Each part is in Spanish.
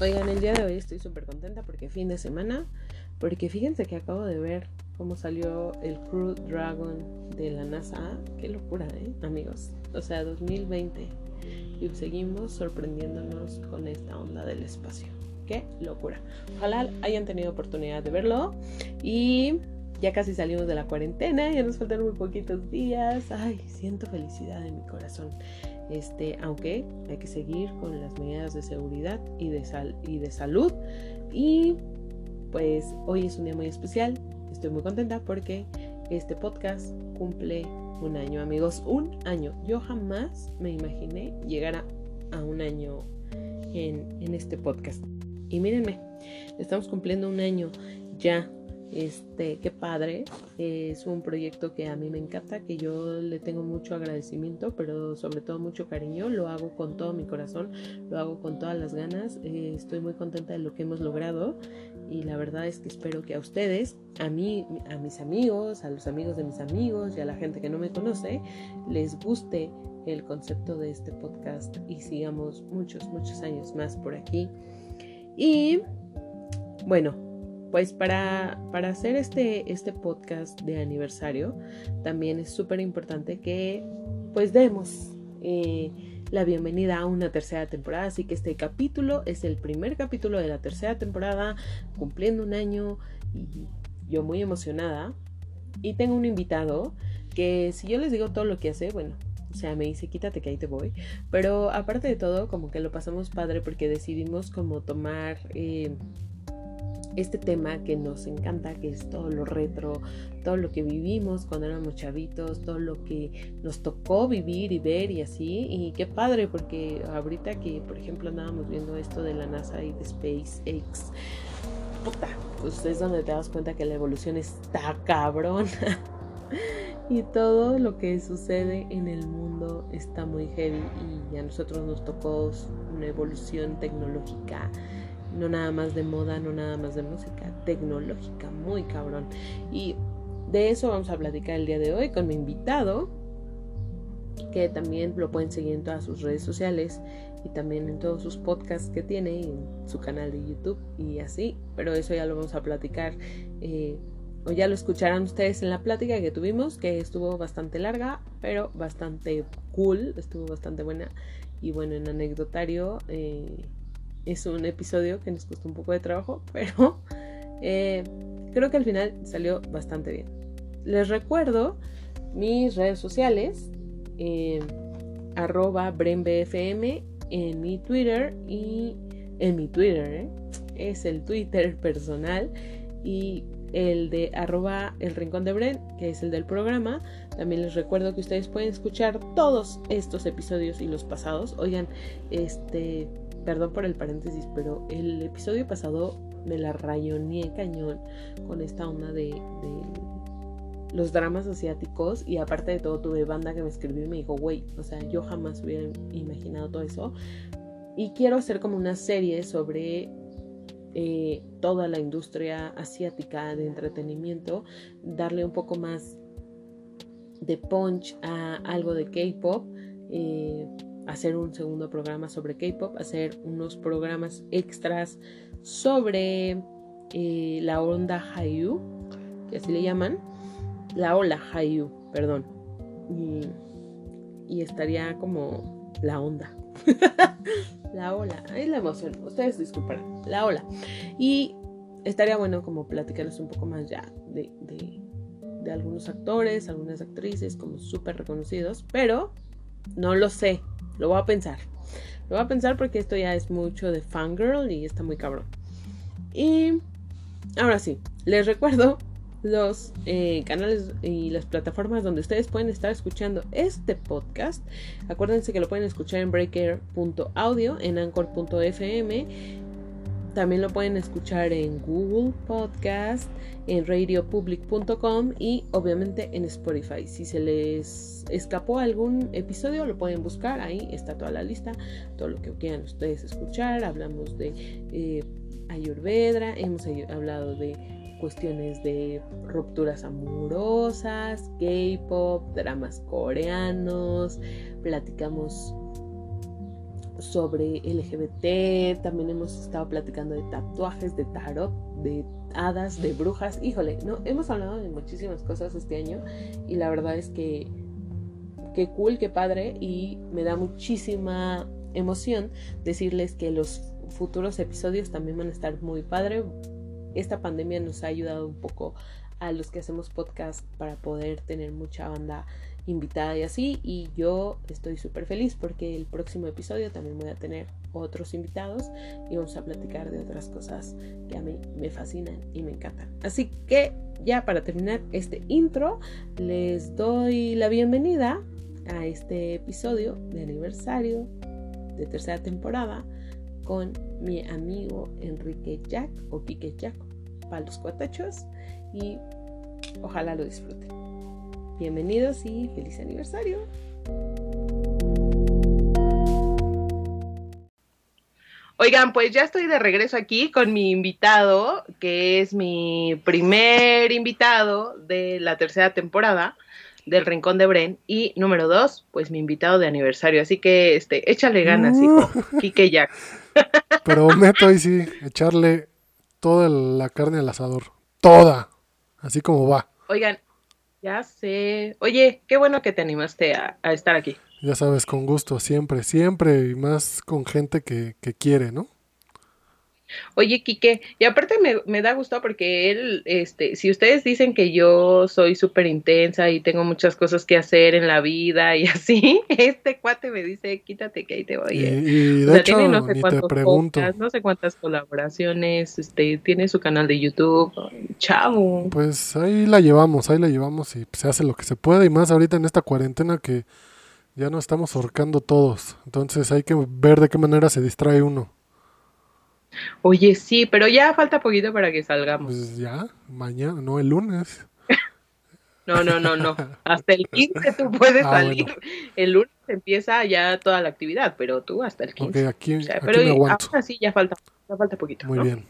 Oigan, el día de hoy estoy súper contenta porque fin de semana, porque fíjense que acabo de ver cómo salió el Crew Dragon de la NASA. Qué locura, ¿eh, amigos? O sea, 2020 y seguimos sorprendiéndonos con esta onda del espacio. Qué locura. Ojalá hayan tenido oportunidad de verlo y ya casi salimos de la cuarentena, ya nos faltan muy poquitos días. Ay, siento felicidad en mi corazón. Este, aunque hay que seguir con las medidas de seguridad y de, salud. Y pues hoy es un día muy especial. Estoy muy contenta porque este podcast cumple un año, amigos. Un año. Yo jamás me imaginé llegar a, un año en este podcast. Y mírenme, estamos cumpliendo un año ya este, qué padre. Es un proyecto que a mí me encanta, que yo le tengo mucho agradecimiento, pero sobre todo mucho cariño. Lo hago con todo mi corazón, lo hago con todas las ganas. Eh, estoy muy contenta de lo que hemos logrado y la verdad es que espero que a ustedes, a mí, a mis amigos, a los amigos de mis amigos y a la gente que no me conoce, les guste el concepto de este podcast y sigamos muchos, muchos años más por aquí. Y bueno, pues para, para hacer este, este podcast de aniversario, también es súper importante que pues demos eh, la bienvenida a una tercera temporada. Así que este capítulo es el primer capítulo de la tercera temporada, cumpliendo un año y yo muy emocionada. Y tengo un invitado que si yo les digo todo lo que hace, bueno, o sea, me dice, quítate que ahí te voy. Pero aparte de todo, como que lo pasamos padre porque decidimos como tomar... Eh, este tema que nos encanta, que es todo lo retro, todo lo que vivimos cuando éramos chavitos, todo lo que nos tocó vivir y ver y así. Y qué padre, porque ahorita que, por ejemplo, andábamos viendo esto de la NASA y de SpaceX, puta, pues es donde te das cuenta que la evolución está cabrón. y todo lo que sucede en el mundo está muy heavy y a nosotros nos tocó una evolución tecnológica no nada más de moda, no nada más de música, tecnológica, muy cabrón. Y de eso vamos a platicar el día de hoy con mi invitado, que también lo pueden seguir en todas sus redes sociales y también en todos sus podcasts que tiene, en su canal de YouTube y así, pero eso ya lo vamos a platicar. Eh, o ya lo escucharán ustedes en la plática que tuvimos, que estuvo bastante larga, pero bastante cool, estuvo bastante buena. Y bueno, en anecdotario, eh, es un episodio que nos costó un poco de trabajo, pero eh, creo que al final salió bastante bien. Les recuerdo mis redes sociales, eh, arroba BrenBFM en mi Twitter y en mi Twitter, ¿eh? es el Twitter personal y el de arroba el rincón de Bren, que es el del programa. También les recuerdo que ustedes pueden escuchar todos estos episodios y los pasados. Oigan, este perdón por el paréntesis, pero el episodio pasado me la rayoneé cañón con esta onda de, los dramas asiáticos y aparte de todo tuve banda que me escribió y me dijo, güey, o sea, yo jamás hubiera imaginado todo eso. Y quiero hacer como una serie sobre eh, toda la industria asiática de entretenimiento, darle un poco más de punch a algo de K-Pop. Eh, hacer un segundo programa sobre K-Pop, hacer unos programas extras sobre eh, la onda Haiyu, que así le llaman, la ola Haiyu, perdón. Y, estaría como la onda. la ola, es la emoción, ustedes disculparán, la ola. Y estaría bueno como platicarles un poco más ya de, de, de algunos actores, algunas actrices como súper reconocidos, pero no lo sé, lo voy a pensar. Lo voy a pensar porque esto ya es mucho de fangirl y está muy cabrón. Y ahora sí, les recuerdo los eh, canales y las plataformas donde ustedes pueden estar escuchando este podcast. Acuérdense que lo pueden escuchar en breaker.audio, en anchor.fm también lo pueden escuchar en Google Podcast, en radiopublic.com y obviamente en Spotify. Si se les escapó algún episodio, lo pueden buscar. Ahí está toda la lista, todo lo que quieran ustedes escuchar. Hablamos de eh, Ayurveda, hemos hablado de cuestiones de rupturas amorosas, K-pop, dramas coreanos, platicamos sobre LGBT, también hemos estado platicando de tatuajes, de tarot, de hadas, de brujas. Híjole, no, hemos hablado de muchísimas cosas este año y la verdad es que qué cool, qué padre y me da muchísima emoción decirles que los futuros episodios también van a estar muy padre. Esta pandemia nos ha ayudado un poco a los que hacemos podcast para poder tener mucha banda invitada y así. Y yo estoy súper feliz porque el próximo episodio también voy a tener otros invitados y vamos a platicar de otras cosas que a mí me fascinan y me encantan. Así que ya para terminar este intro, les doy la bienvenida a este episodio de aniversario de tercera temporada con mi amigo Enrique Jack o Quique Jack para los cuatachos y ojalá lo disfruten. Bienvenidos y feliz aniversario. Oigan, pues ya estoy de regreso aquí con mi invitado, que es mi primer invitado de la tercera temporada del Rincón de Bren. Y número dos, pues mi invitado de aniversario. Así que, este, échale ganas, hijo. Quique Jack. Prometo ahí sí, echarle toda la carne al asador. Toda. Así como va. Oigan, ya sé. Oye, qué bueno que te animaste a, estar aquí. Ya sabes, con gusto, siempre, siempre, y más con gente que, que quiere, ¿no? Oye, Quique, y aparte me, da gusto porque él, este, si ustedes dicen que yo soy súper intensa y tengo muchas cosas que hacer en la vida y así, este cuate me dice, quítate que ahí te voy. Y, de hecho, no sé no sé cuántas colaboraciones, este, tiene su canal de YouTube, chavo. Pues ahí la llevamos, ahí la llevamos y se hace lo que se puede y más ahorita en esta cuarentena que ya no estamos ahorcando todos, entonces hay que ver de qué manera se distrae uno. Oye, sí, pero ya falta poquito para que salgamos. Pues ya, mañana, no el lunes. no, no, no, no. Hasta el 15 tú puedes ah, salir. El lunes empieza ya toda la actividad, pero tú hasta el 15. aquí, pero me aguanto. así ya falta, ya falta poquito. Muy bien.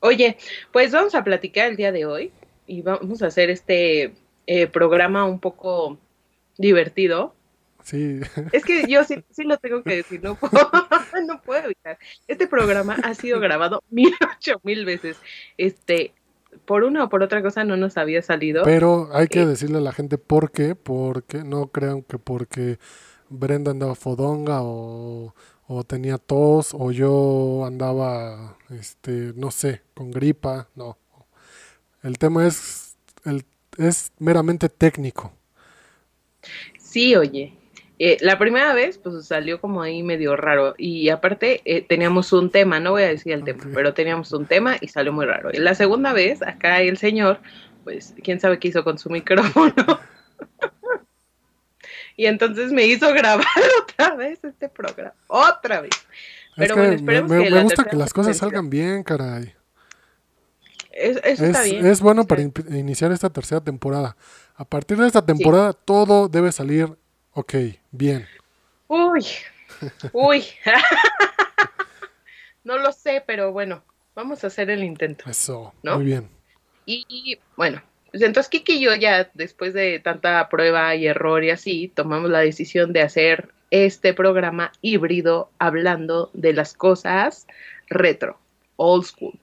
Oye, pues vamos a platicar el día de hoy y vamos a hacer este eh, programa un poco divertido es que yo sí, sí lo tengo que decir, no puedo, no puedo evitar. Este programa ha sido grabado mil ocho mil veces. Este, por una o por otra cosa no nos había salido. Pero hay que eh, decirle a la gente por qué, porque no crean que porque Brenda andaba fodonga o, o tenía tos o yo andaba, este, no sé, con gripa, no. El tema es, el, es meramente técnico. Sí, oye, eh, la primera vez, pues salió como ahí medio raro. Y aparte, eh, teníamos un tema, no voy a decir el tema, pero teníamos un tema y salió muy raro. Y la segunda vez, acá el señor, pues quién sabe qué hizo con su micrófono. y entonces me hizo grabar otra vez este programa. Otra vez. Pero bueno, esperemos me, que me gusta que las cosas salgan bien, caray. Es, eso está bien. Es bueno para iniciar esta tercera temporada. A partir de esta temporada, todo debe salir Ok, bien. Uy, uy. no lo sé, pero bueno, vamos a hacer el intento. Eso, muy bien. Y, bueno, pues entonces Kiki y yo ya después de tanta prueba y error y así, tomamos la decisión de hacer este programa híbrido hablando de las cosas retro, old school,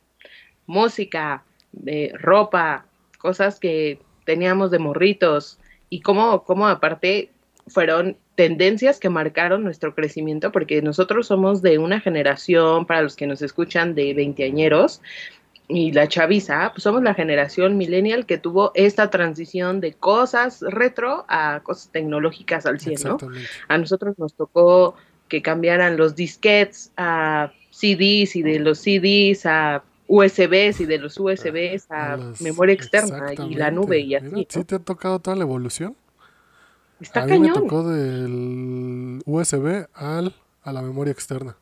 música, de ropa, cosas que teníamos de morritos y cómo, cómo aparte fueron tendencias que marcaron nuestro crecimiento, porque nosotros somos de una generación, para los que nos escuchan, de veinteañeros, y la chaviza, pues somos la generación millennial que tuvo esta transición de cosas retro a cosas tecnológicas al cielo. ¿no? A nosotros nos tocó que cambiaran los disquets a CDs y de los CDs a USBs y de los USBs a, memoria externa y la nube y así. ¿Sí te ha tocado toda la evolución? Está a mí me tocó del USB al, a la memoria externa.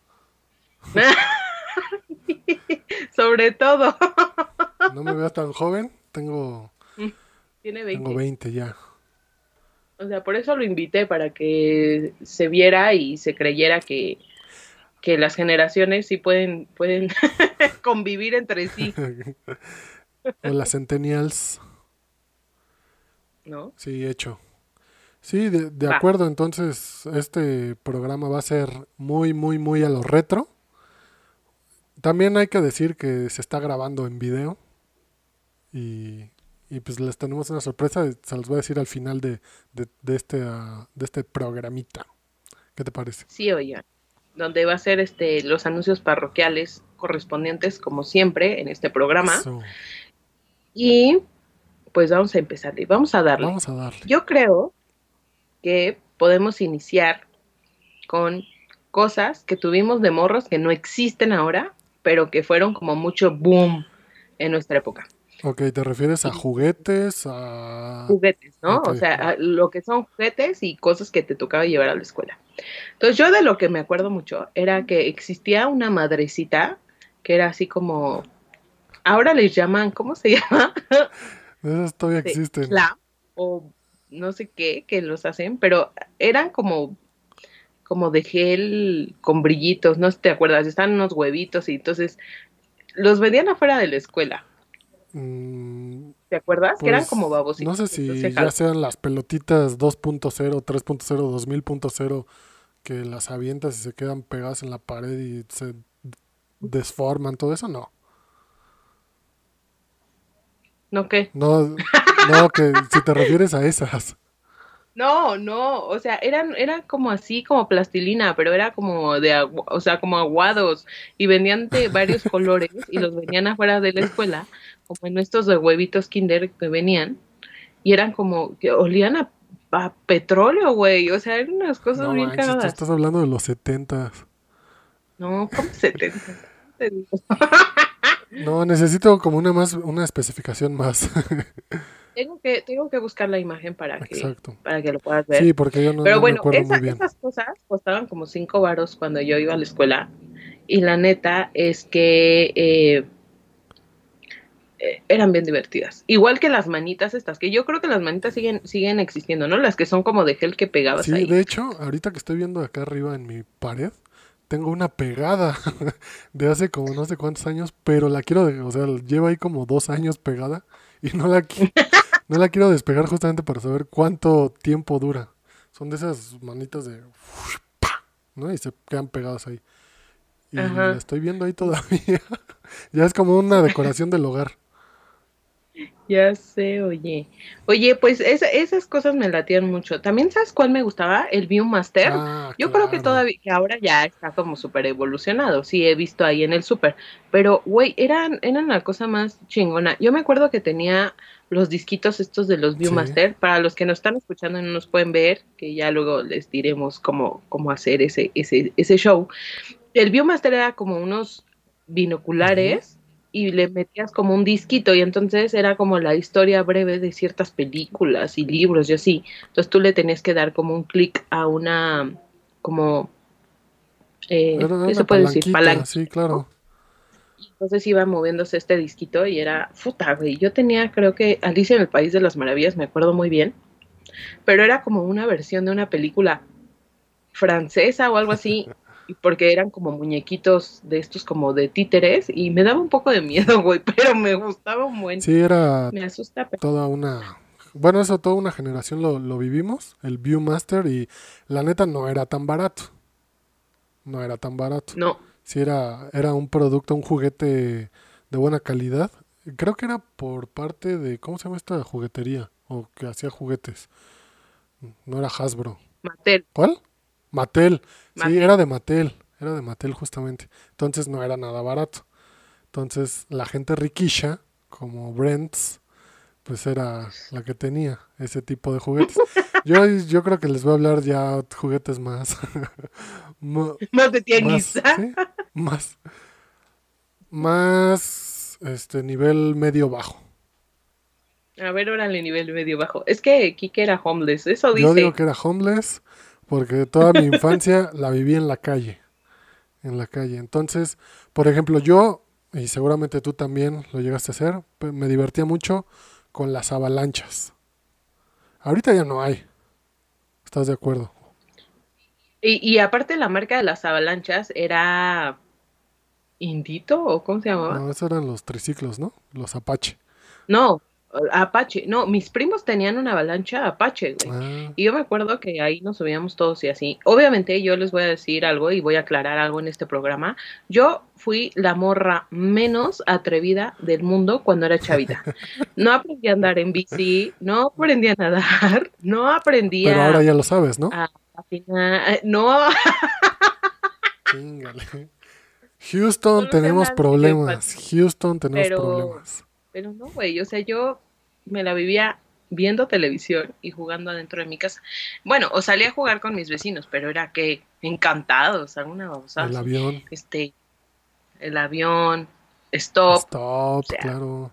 Sobre todo. no me veas tan joven, tengo, Tiene 20. tengo 20 ya. O sea, por eso lo invité, para que se viera y se creyera que, que las generaciones sí pueden, pueden convivir entre sí. o las centennials. ¿No? Sí, hecho. Sí, de, acuerdo. Entonces, este programa va a ser muy, muy, muy a lo retro. También hay que decir que se está grabando en video. Y, y pues les tenemos una sorpresa. Se los voy a decir al final de, de, de este, ah, de este programita. ¿Qué te parece? Sí, oigan. Donde va a ser este los anuncios parroquiales correspondientes, como siempre, en este programa. Eso. Y pues vamos a empezar. y Vamos a darle. Vamos a darle. Yo creo que podemos iniciar con cosas que tuvimos de morros que no existen ahora, pero que fueron como mucho boom en nuestra época. Ok, ¿te refieres a juguetes? A... Juguetes, ¿no? O sea, a- lo que son juguetes y cosas que te tocaba llevar a la escuela. Entonces yo de lo que me acuerdo mucho era que existía una madrecita que era así como, ahora les llaman, ¿cómo se llama? Esas todavía existen. clam o no sé qué que los hacen, pero eran como como de gel con brillitos, no sé si te acuerdas, están unos huevitos y entonces los vendían afuera de la escuela, Mm, ¿te acuerdas? que eran Pues, como babositos. No sé si entonces, ya sean las pelotitas 2.0, 3.0, 2000.0 que las avientas y se quedan pegadas en la pared y se desforman, todo eso, no. ¿No qué? No, no, que si te refieres a esas. No, no, o sea, eran, eran como así, como plastilina, pero era como de, agu- o sea, como aguados y vendían de varios colores y los vendían afuera de la escuela, como en estos de huevitos Kinder que venían y eran como que olían a, a petróleo, güey, o sea, eran unas cosas No bien manches, tú cagadas. estás hablando de los 70 No, ¿cómo 70? Te digo. No, necesito como una más, una especificación más. Tengo que, tengo que buscar la imagen para que, para que lo puedas ver. Sí, porque yo no, Pero no bueno, acuerdo esa- muy bien. esas cosas costaban como cinco varos cuando yo iba a la escuela. Y la neta es que eh, eh, eran bien divertidas. Igual que las manitas estas, que yo creo que las manitas siguen, siguen existiendo, ¿no? Las que son como de gel que pegabas Sí, ahí. de hecho, ahorita que estoy viendo acá arriba en mi pared, tengo una pegada de hace como no sé cuántos años, pero la quiero, o sea, lleva ahí como dos años pegada y no la, qui- no la quiero despegar justamente para saber cuánto tiempo dura. Son de esas manitas de... ¿no? Y se quedan pegadas ahí. Y Ajá. la estoy viendo ahí todavía. ya es como una decoración del hogar. Ya sé, oye. Oye, pues esa- esas cosas me latían mucho. También, ¿sabes cuál me gustaba? El Viewmaster. Ah, Yo creo que todavía, que ahora ya está como súper evolucionado, sí he visto ahí en el súper, pero güey, eran, eran la cosa más chingona. Yo me acuerdo que tenía los disquitos estos de los Viewmaster, para los que nos están escuchando y no nos pueden ver, que ya luego les diremos cómo, cómo hacer ese, ese, ese show. El Viewmaster era como unos binoculares y le metías como un disquito y entonces era como la historia breve de ciertas películas y libros y así. Entonces tú le tenías que dar como un clic a una, como, eh, Era ¿qué una se puede decir? Palanca. sí, claro. Entonces iba moviéndose este disquito y era, puta, güey. Yo tenía, creo que Alicia en el País de las Maravillas, me acuerdo muy bien, pero era como una versión de una película francesa o algo así, porque eran como muñequitos de estos como de títeres y me daba un poco de miedo, güey, pero me gustaba un buen. Sí, era Me asusta, pero toda una... Bueno, eso toda una generación lo, lo vivimos, el Viewmaster, y la neta no era tan barato. No era tan barato. no. Sí, era, era un producto, un juguete de buena calidad. Creo que era por parte de, ¿cómo se llama esta juguetería? O que hacía juguetes. No era Hasbro. Mattel. ¿Cuál? Mattel. Sí, era de Mattel. Era de Mattel justamente. Entonces no era nada barato. Entonces la gente riquilla, como Brents, pues era la que tenía ese tipo de juguetes. Yo, yo creo que les voy a hablar ya juguetes más. Más de tianguis. más, ¿sí? más, más, este, nivel medio bajo. A ver, órale, nivel medio bajo. Es que Kike era homeless, eso dice. Yo digo que era homeless porque toda mi infancia la viví en la calle, en la calle. Entonces, por ejemplo, yo, y seguramente tú también lo llegaste a hacer, me divertía mucho con las avalanchas. Ahorita ya no hay. ¿Estás de acuerdo? Y, y aparte la marca de las avalanchas era Indito o cómo se llamaba? No, esos eran los triciclos, ¿no? Los Apache. No, Apache. No, mis primos tenían una avalancha Apache, güey. Ah, Y yo me acuerdo que ahí nos subíamos todos y así. Obviamente yo les voy a decir algo y voy a aclarar algo en este programa. Yo fui la morra menos atrevida del mundo cuando era chavita. No aprendí a andar en bici, no aprendí a nadar, no aprendí pero a, ahora ya lo sabes, ¿no? a no, Chingale. Houston, tenemos problemas. Houston, tenemos Pero- problemas. Pero no, güey. O sea, yo me la vivía viendo televisión y jugando adentro de mi casa. Bueno, o salía a jugar con mis vecinos, pero era que encantados, alguna babosada. El avión. este, el avión, stop, Stop, sea, claro.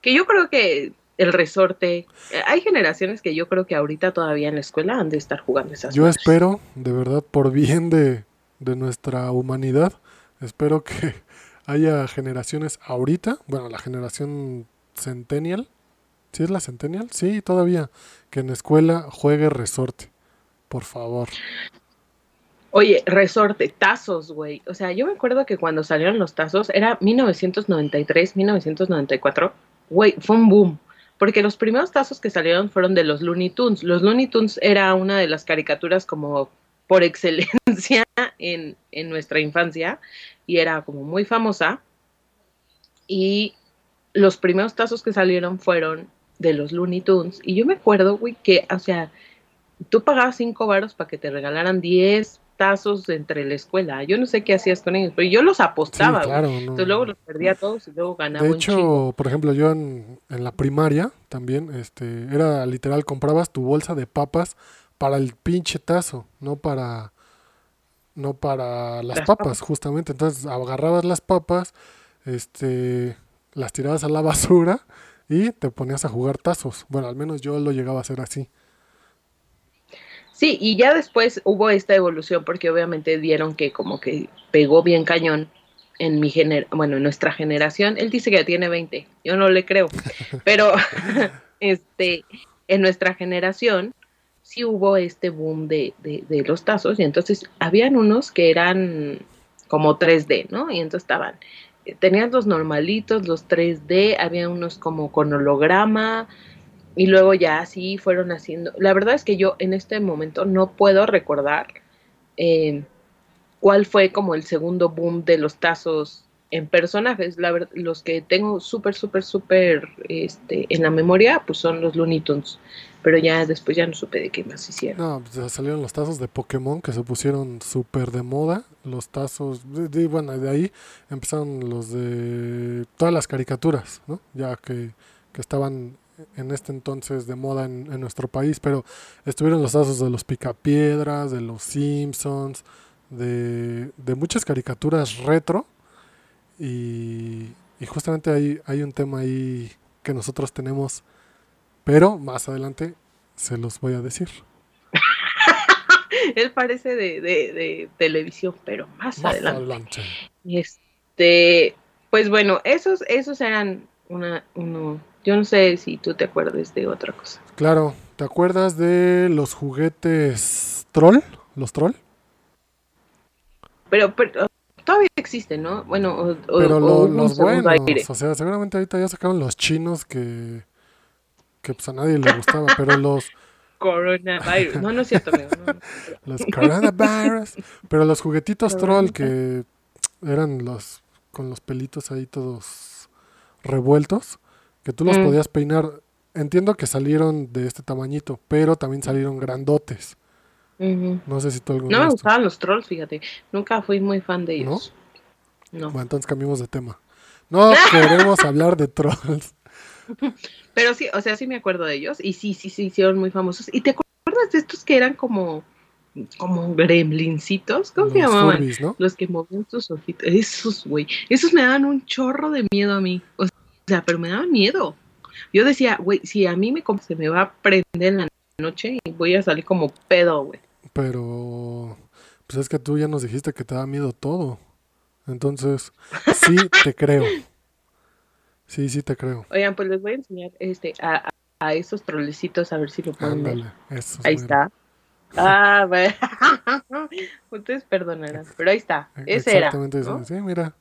que yo creo que el resorte, eh, hay generaciones que yo creo que ahorita todavía en la escuela han de estar jugando esas Yo madres. espero, de verdad, por bien de, de nuestra humanidad, espero que haya generaciones ahorita, bueno, la generación centennial, ¿sí es la centennial? Sí, todavía, que en escuela juegue resorte, por favor. Oye, resorte, tazos, güey. O sea, yo me acuerdo que cuando salieron los tazos era 1993, 1994. Güey, fue un boom. Porque los primeros tazos que salieron fueron de los Looney Tunes. Los Looney Tunes era una de las caricaturas como por excelencia en, en nuestra infancia y era como muy famosa. Y los primeros tazos que salieron fueron de los Looney Tunes. Y yo me acuerdo, güey, que, o sea, tú pagabas cinco varos para que te regalaran 10 tazos entre la escuela. Yo no sé qué hacías con ellos, pero yo los Sí, apostaba, güey. claro. no, Entonces luego los perdía todos y luego ganaba De un hecho, por ejemplo, yo en, en la primaria también, este, era literal, comprabas tu bolsa de papas para el pinche tazo, no para, no para las papas, justamente. Entonces agarrabas las papas, este, las tirabas a la basura y te ponías a jugar tazos. Bueno, al menos yo lo llegaba a hacer así. Sí, y ya después hubo esta evolución porque obviamente vieron que como que pegó bien cañón en mi gener bueno, en nuestra generación. Él dice que ya tiene 20, yo no le creo, pero este en nuestra generación sí hubo este boom de, de, de los tazos y entonces habían unos que eran como 3D, ¿no? Y entonces estaban, eh, tenían los normalitos, los 3D, había unos como con holograma, y luego ya así fueron haciendo. La verdad es que yo en este momento no puedo recordar eh, cuál fue como el segundo boom de los tazos en personajes. La los que tengo súper, súper, súper este, en la memoria, pues son los Looney Tunes. Pero ya después ya no supe de qué más hicieron. No, pues salieron los tazos de Pokémon que se pusieron súper de moda. Los tazos, de, de- bueno, de ahí empezaron los de todas las caricaturas, ¿no? Ya que, que estaban en este entonces de moda en, en nuestro país, pero estuvieron los tazos de los Picapiedras, de los Simpsons, de, de muchas caricaturas retro. Y, y justamente hay, hay un tema ahí que nosotros tenemos, pero más adelante se los voy a decir. Él parece de, de, de televisión, pero más, Más adelante. adelante. Este, pues bueno, esos, esos eran una, uno. Yo no sé si tú te acuerdas de otra cosa. Claro, ¿te acuerdas de los juguetes troll? ¿Los troll? Pero, pero todavía existen, ¿no? Bueno, o, o- Pero o lo- los buenos, aire. o sea, seguramente ahorita ya sacaron los chinos que, que pues a nadie le gustaba, pero los, Coronavirus. No, no es cierto, amigo. no, no. los coronavirus, pero los juguetitos troll que eran los con los pelitos ahí todos revueltos, que tú los Mm. podías peinar. Entiendo que salieron de este tamañito, pero también salieron grandotes. No sé si tú alguna No me gustaban los trolls, fíjate. Nunca fui muy fan de ellos. No. Bueno, entonces cambiamos de tema. No queremos hablar de trolls. Pero sí, o sea, sí me acuerdo de ellos. Y sí, sí, sí, hicieron muy famosos. ¿Y te acuerdas de estos que eran como, como gremlincitos? ¿Cómo se llamaban? Furbies, ¿no? Los que movían sus ojitos. Esos, güey. Esos me daban un chorro de miedo a mí. O sea, pero me daban miedo. Yo decía, güey, si a mí me se me va a prender en la noche y voy a salir como pedo, güey. Pero, pues es que tú ya nos dijiste que te da miedo todo. Entonces, sí te creo. Sí, sí te creo. Oigan, pues les voy a enseñar este a, a, esos trolecitos a ver si lo pueden ver. Eso. Ahí está. Ah, bueno. Ustedes perdonarán, pero ahí está. Ese era. Exactamente eso. ¿no? Sí, mira.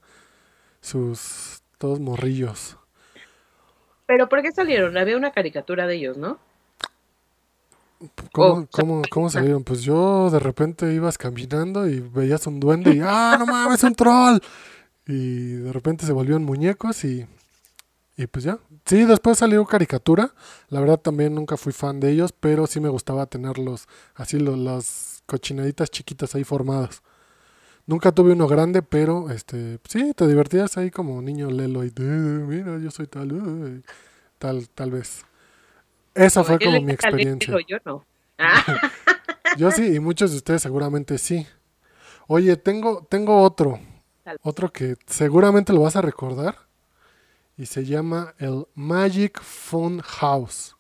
Sus todos morrillos. Pero ¿por qué salieron? Había una caricatura de ellos, ¿no? ¿Cómo, Oh, cómo, cómo salieron? Pues yo de repente ibas caminando y veías un duende y ¡ah, no mames, un troll! Y de repente se volvían muñecos y, y pues ya. Sí, después salió caricatura. La verdad también nunca fui fan de ellos, pero sí me gustaba tenerlos así, lo- las cochinaditas chiquitas ahí formadas. Nunca tuve uno grande, pero este sí, te divertías ahí como niño lelo y "Eh, mira, yo soy tal, eh", tal, tal vez. Esa fue como mi experiencia. Yo no. Ah, Yo sí, y muchos de ustedes seguramente sí. Oye, tengo, tengo otro, otro que seguramente lo vas a recordar y se llama el Magic Fun House.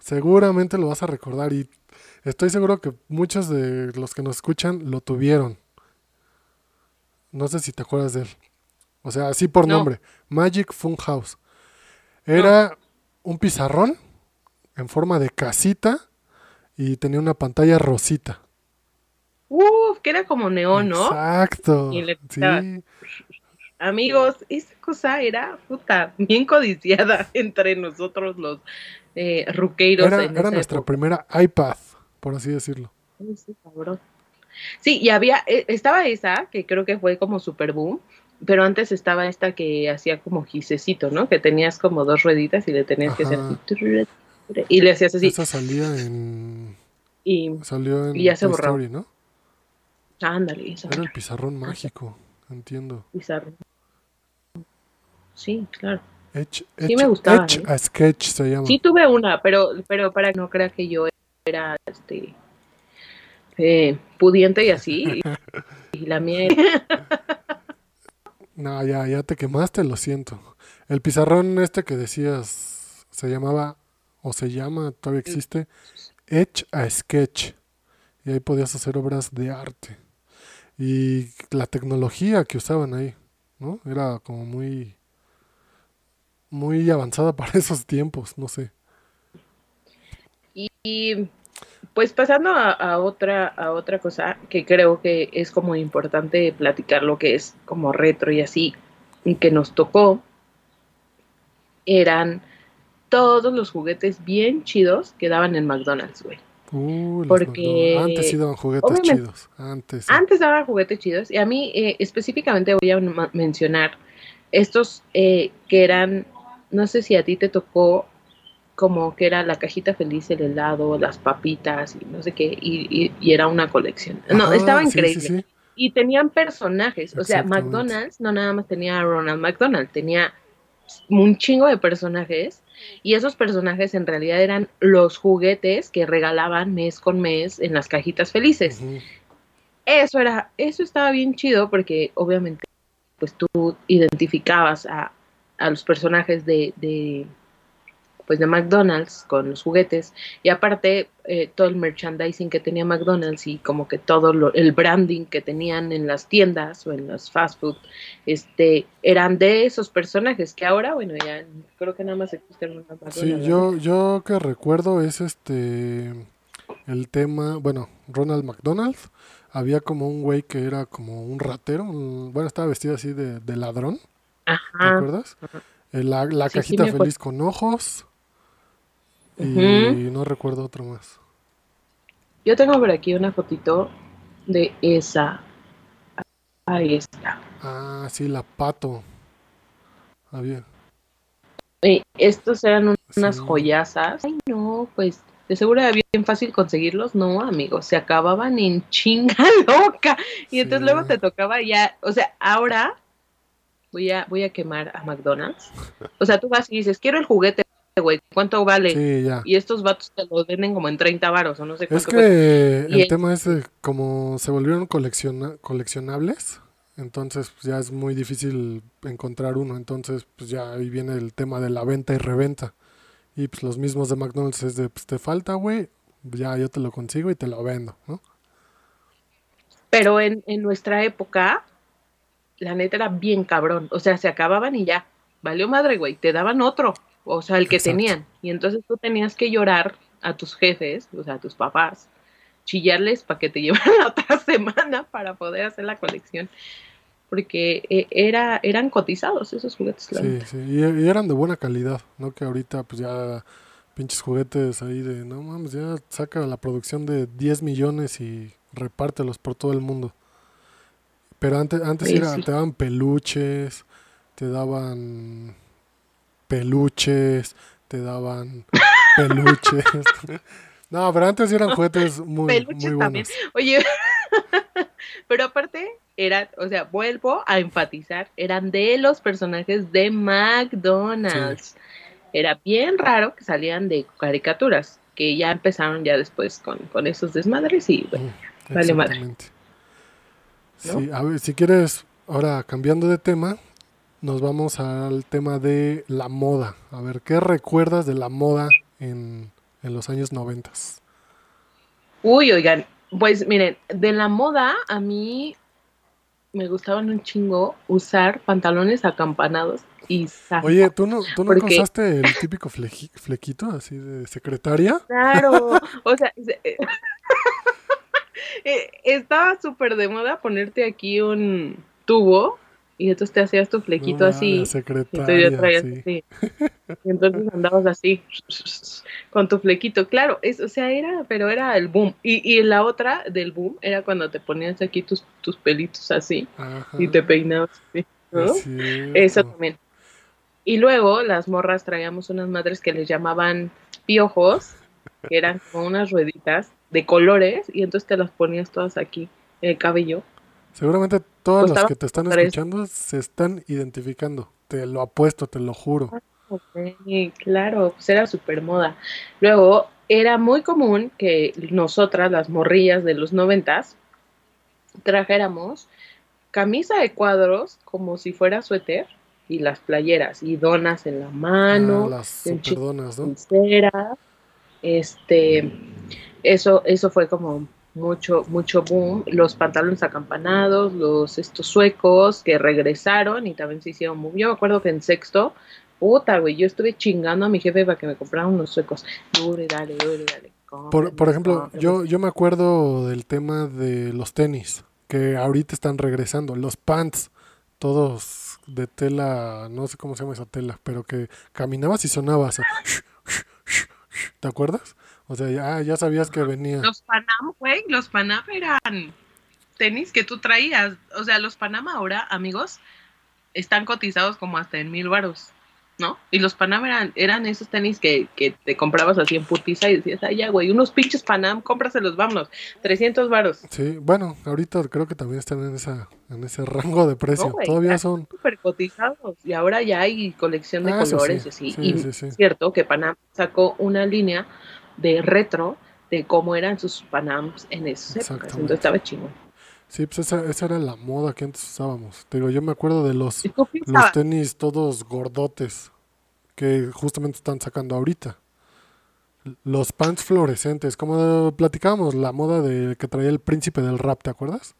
Seguramente lo vas a recordar y estoy seguro que muchos de los que nos escuchan lo tuvieron. No sé si te acuerdas de él. O sea, así por No. nombre. Magic Fun House. Era un pizarrón en forma de casita y tenía una pantalla rosita. uf, que era como neón, ¿no? Exacto. Y le Sí. quitaba. Amigos, esa cosa era puta, bien codiciada entre nosotros los eh, ruqueiros. Era, en era nuestra época. primera iPad, por así decirlo. Sí, cabrón. Sí, y había, eh, estaba esa, que creo que fue como super boom, pero antes estaba esta que hacía como gisecito, ¿no? Que tenías como dos rueditas y le tenías que hacer y le hacías así, Esa salía en. y Salió en Y ya se borró. Story, ¿no? ándale, esa Era el pizarrón mágico. Entiendo. pizarra. Sí, claro. Etch, Sí me gustaba, Etch ¿eh? a Sketch se llama. Sí tuve una, pero, pero para que no crea que yo era este eh, pudiente y así. Y, y la mía No, ya, ya te quemaste, lo siento. El pizarrón este que decías se llamaba, o se llama, todavía existe, Etch a Sketch. Y ahí podías hacer obras de arte. Y la tecnología que usaban ahí, ¿no? Era como muy, muy avanzada para esos tiempos, no sé. Y pues pasando a, a otra, a otra cosa que creo que es como importante platicar lo que es como retro y así, y que nos tocó, eran todos los juguetes bien chidos que daban en McDonald's, güey. Uh, Porque, McDonald's. Antes sí daban juguetes chidos. Antes. sí. Antes daban juguetes chidos y a mí eh, específicamente voy a mencionar estos eh, que eran, no sé si a ti te tocó como que era la cajita feliz, el helado, las papitas y no sé qué, y, y- y era una colección. No, Ajá, estaba increíble. sí, sí. Y tenían personajes, o sea. McDonald's no nada más tenía a Ronald McDonald, tenía un chingo de personajes y esos personajes en realidad eran los juguetes que regalaban mes con mes en las cajitas felices. Eso era, eso estaba bien chido porque obviamente pues tú identificabas a, a los personajes de, de pues de McDonald's con los juguetes. Y aparte eh, todo el merchandising que tenía McDonald's y como que todo lo- el branding que tenían en las tiendas o en las fast food este eran de esos personajes que ahora bueno ya creo que nada más existen unos McDonald's Sí, yo, yo que recuerdo es este el tema, bueno, Ronald McDonald, había como un güey que era como un ratero, un- bueno, estaba vestido así de, de ladrón, ¿te Ajá. acuerdas? Eh, La, la Sí, sí, cajita feliz con ojos y no recuerdo otro más. Yo tengo por aquí una fotito de esa. Ahí está. Ah, sí, la pato. Había. Eh, estos eran un- unas joyazas. Ay, no, pues de seguro era bien fácil conseguirlos. No, amigos, se acababan en chinga loca. Y entonces luego te tocaba ya, o sea, ahora voy a, voy a quemar a McDonald's. O sea, tú vas y dices, quiero el juguete, güey, ¿cuánto vale? Sí, ya. Y estos vatos te los venden como en 30 varos o no sé Es cuánto cuesta. que el tema es como se volvieron colecciona- coleccionables, entonces pues, ya es muy difícil encontrar uno, entonces pues ya ahí viene el tema de la venta y reventa. Y pues los mismos de McDonald's es de, pues te falta, güey, ya yo te lo consigo y te lo vendo, ¿no? Pero en, en nuestra época, la neta era bien cabrón. O sea, se acababan y ya. Valió madre, güey. Te daban otro. O sea, el que Exacto. tenían. Y entonces tú tenías que llorar a tus jefes, o sea, a tus papás, chillarles para que te llevaran la otra semana para poder hacer la colección. porque eh, era, eran cotizados esos juguetes. Sí, sí, y, y eran de buena calidad, ¿no? Que ahorita pues ya pinches juguetes ahí de, no mames, ya saca la producción de 10 millones y repártelos por todo el mundo. Pero antes, antes era, sí. te daban peluches, te daban peluches, te daban peluches. No, pero antes eran juguetes muy, Peluches muy también. buenos. Oye, pero aparte, era, o sea, vuelvo a enfatizar, eran de los personajes de McDonald's. Era bien raro que salían de caricaturas, que ya empezaron ya después con, con esos desmadres y bueno, Vale madre. ¿No? Sí, a ver, si quieres, ahora cambiando de tema, nos vamos al tema de la moda. A ver, ¿qué recuerdas de la moda en, en los años noventas? Uy, oigan, pues miren, de la moda a mí me gustaban un chingo usar pantalones acampanados y sacos. Oye, ¿tú no, tú nunca Porque- usaste el típico fleji- flequito así de secretaria? Claro, o sea, se- eh, estaba súper de moda ponerte aquí un tubo y entonces te hacías tu flequito así y tú secretaria, ya traías sí. así. Y entonces andabas así con tu flequito, claro, es, o sea, era, pero era el boom. Y, y la otra del boom era cuando te ponías aquí tus, tus pelitos así Ajá, y te peinabas así, ¿no? Eso también. Y luego las morras traíamos unas madres que les llamaban piojos, que eran como unas rueditas de colores, y entonces te las ponías todas aquí en el cabello. Seguramente todas las que te están escuchando se están identificando. Te lo apuesto, te lo juro. Ok, claro, pues era súper moda. Luego, era muy común que nosotras, las morrillas de los noventas, trajéramos camisa de cuadros como si fuera suéter y las playeras y donas en la mano, Ah, las un chico superdonas, ¿no? sincera. Este, eso, eso fue como mucho, mucho boom. Los pantalones acampanados, los estos suecos que regresaron y también se hicieron boom. Yo me acuerdo que en sexto, puta, güey, yo estuve chingando a mi jefe para que me comprara unos suecos. Dure, dale, dure, dale. Por, por ejemplo, yo, yo me acuerdo del tema de los tenis, que ahorita están regresando. Los pants, todos de tela, no sé cómo se llama esa tela, pero que caminabas y sonabas. ¿Te acuerdas? O sea, ya, ya sabías que venía. Los Panam, güey, los Panam eran tenis que tú traías. O sea, los Panam ahora, amigos, están cotizados como hasta en mil varos, ¿no? Y los Panam eran, eran esos tenis que, que te comprabas así en putiza y decías, ay, ya, güey, unos pinches Panam, cómpraselos, vámonos, 300 varos. Sí, bueno, ahorita creo que también están en esa, en ese rango de precio. No, Todavía son. Súper cotizados. Y ahora ya hay colección de Ah, colores sí, y así. sí, y sí, sí. es cierto que Panam sacó una línea de retro de cómo eran sus Panams en esas épocas. Entonces estaba chingón. Sí, pues esa, esa era la moda que antes usábamos. Te digo, yo me acuerdo de los, ¿Y tú los tenis todos gordotes que justamente están sacando ahorita. Los pants fluorescentes, como platicábamos, la moda de que traía el príncipe del rap, ¿te acuerdas?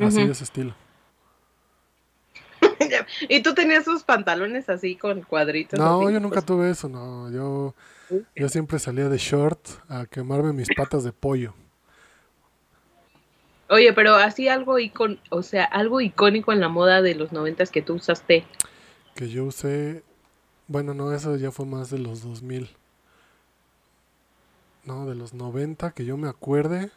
Así de ese estilo. Y tú tenías sus pantalones así con cuadritos. No, así, yo nunca tuve eso, no. Yo. Yo siempre salía de short a quemarme mis patas de pollo. Oye, pero así algo icon, o sea, algo icónico en la moda de los noventas que tú usaste. Que yo usé, bueno, no, eso ya fue más de los 2000. No, de los 90, que yo me acuerde.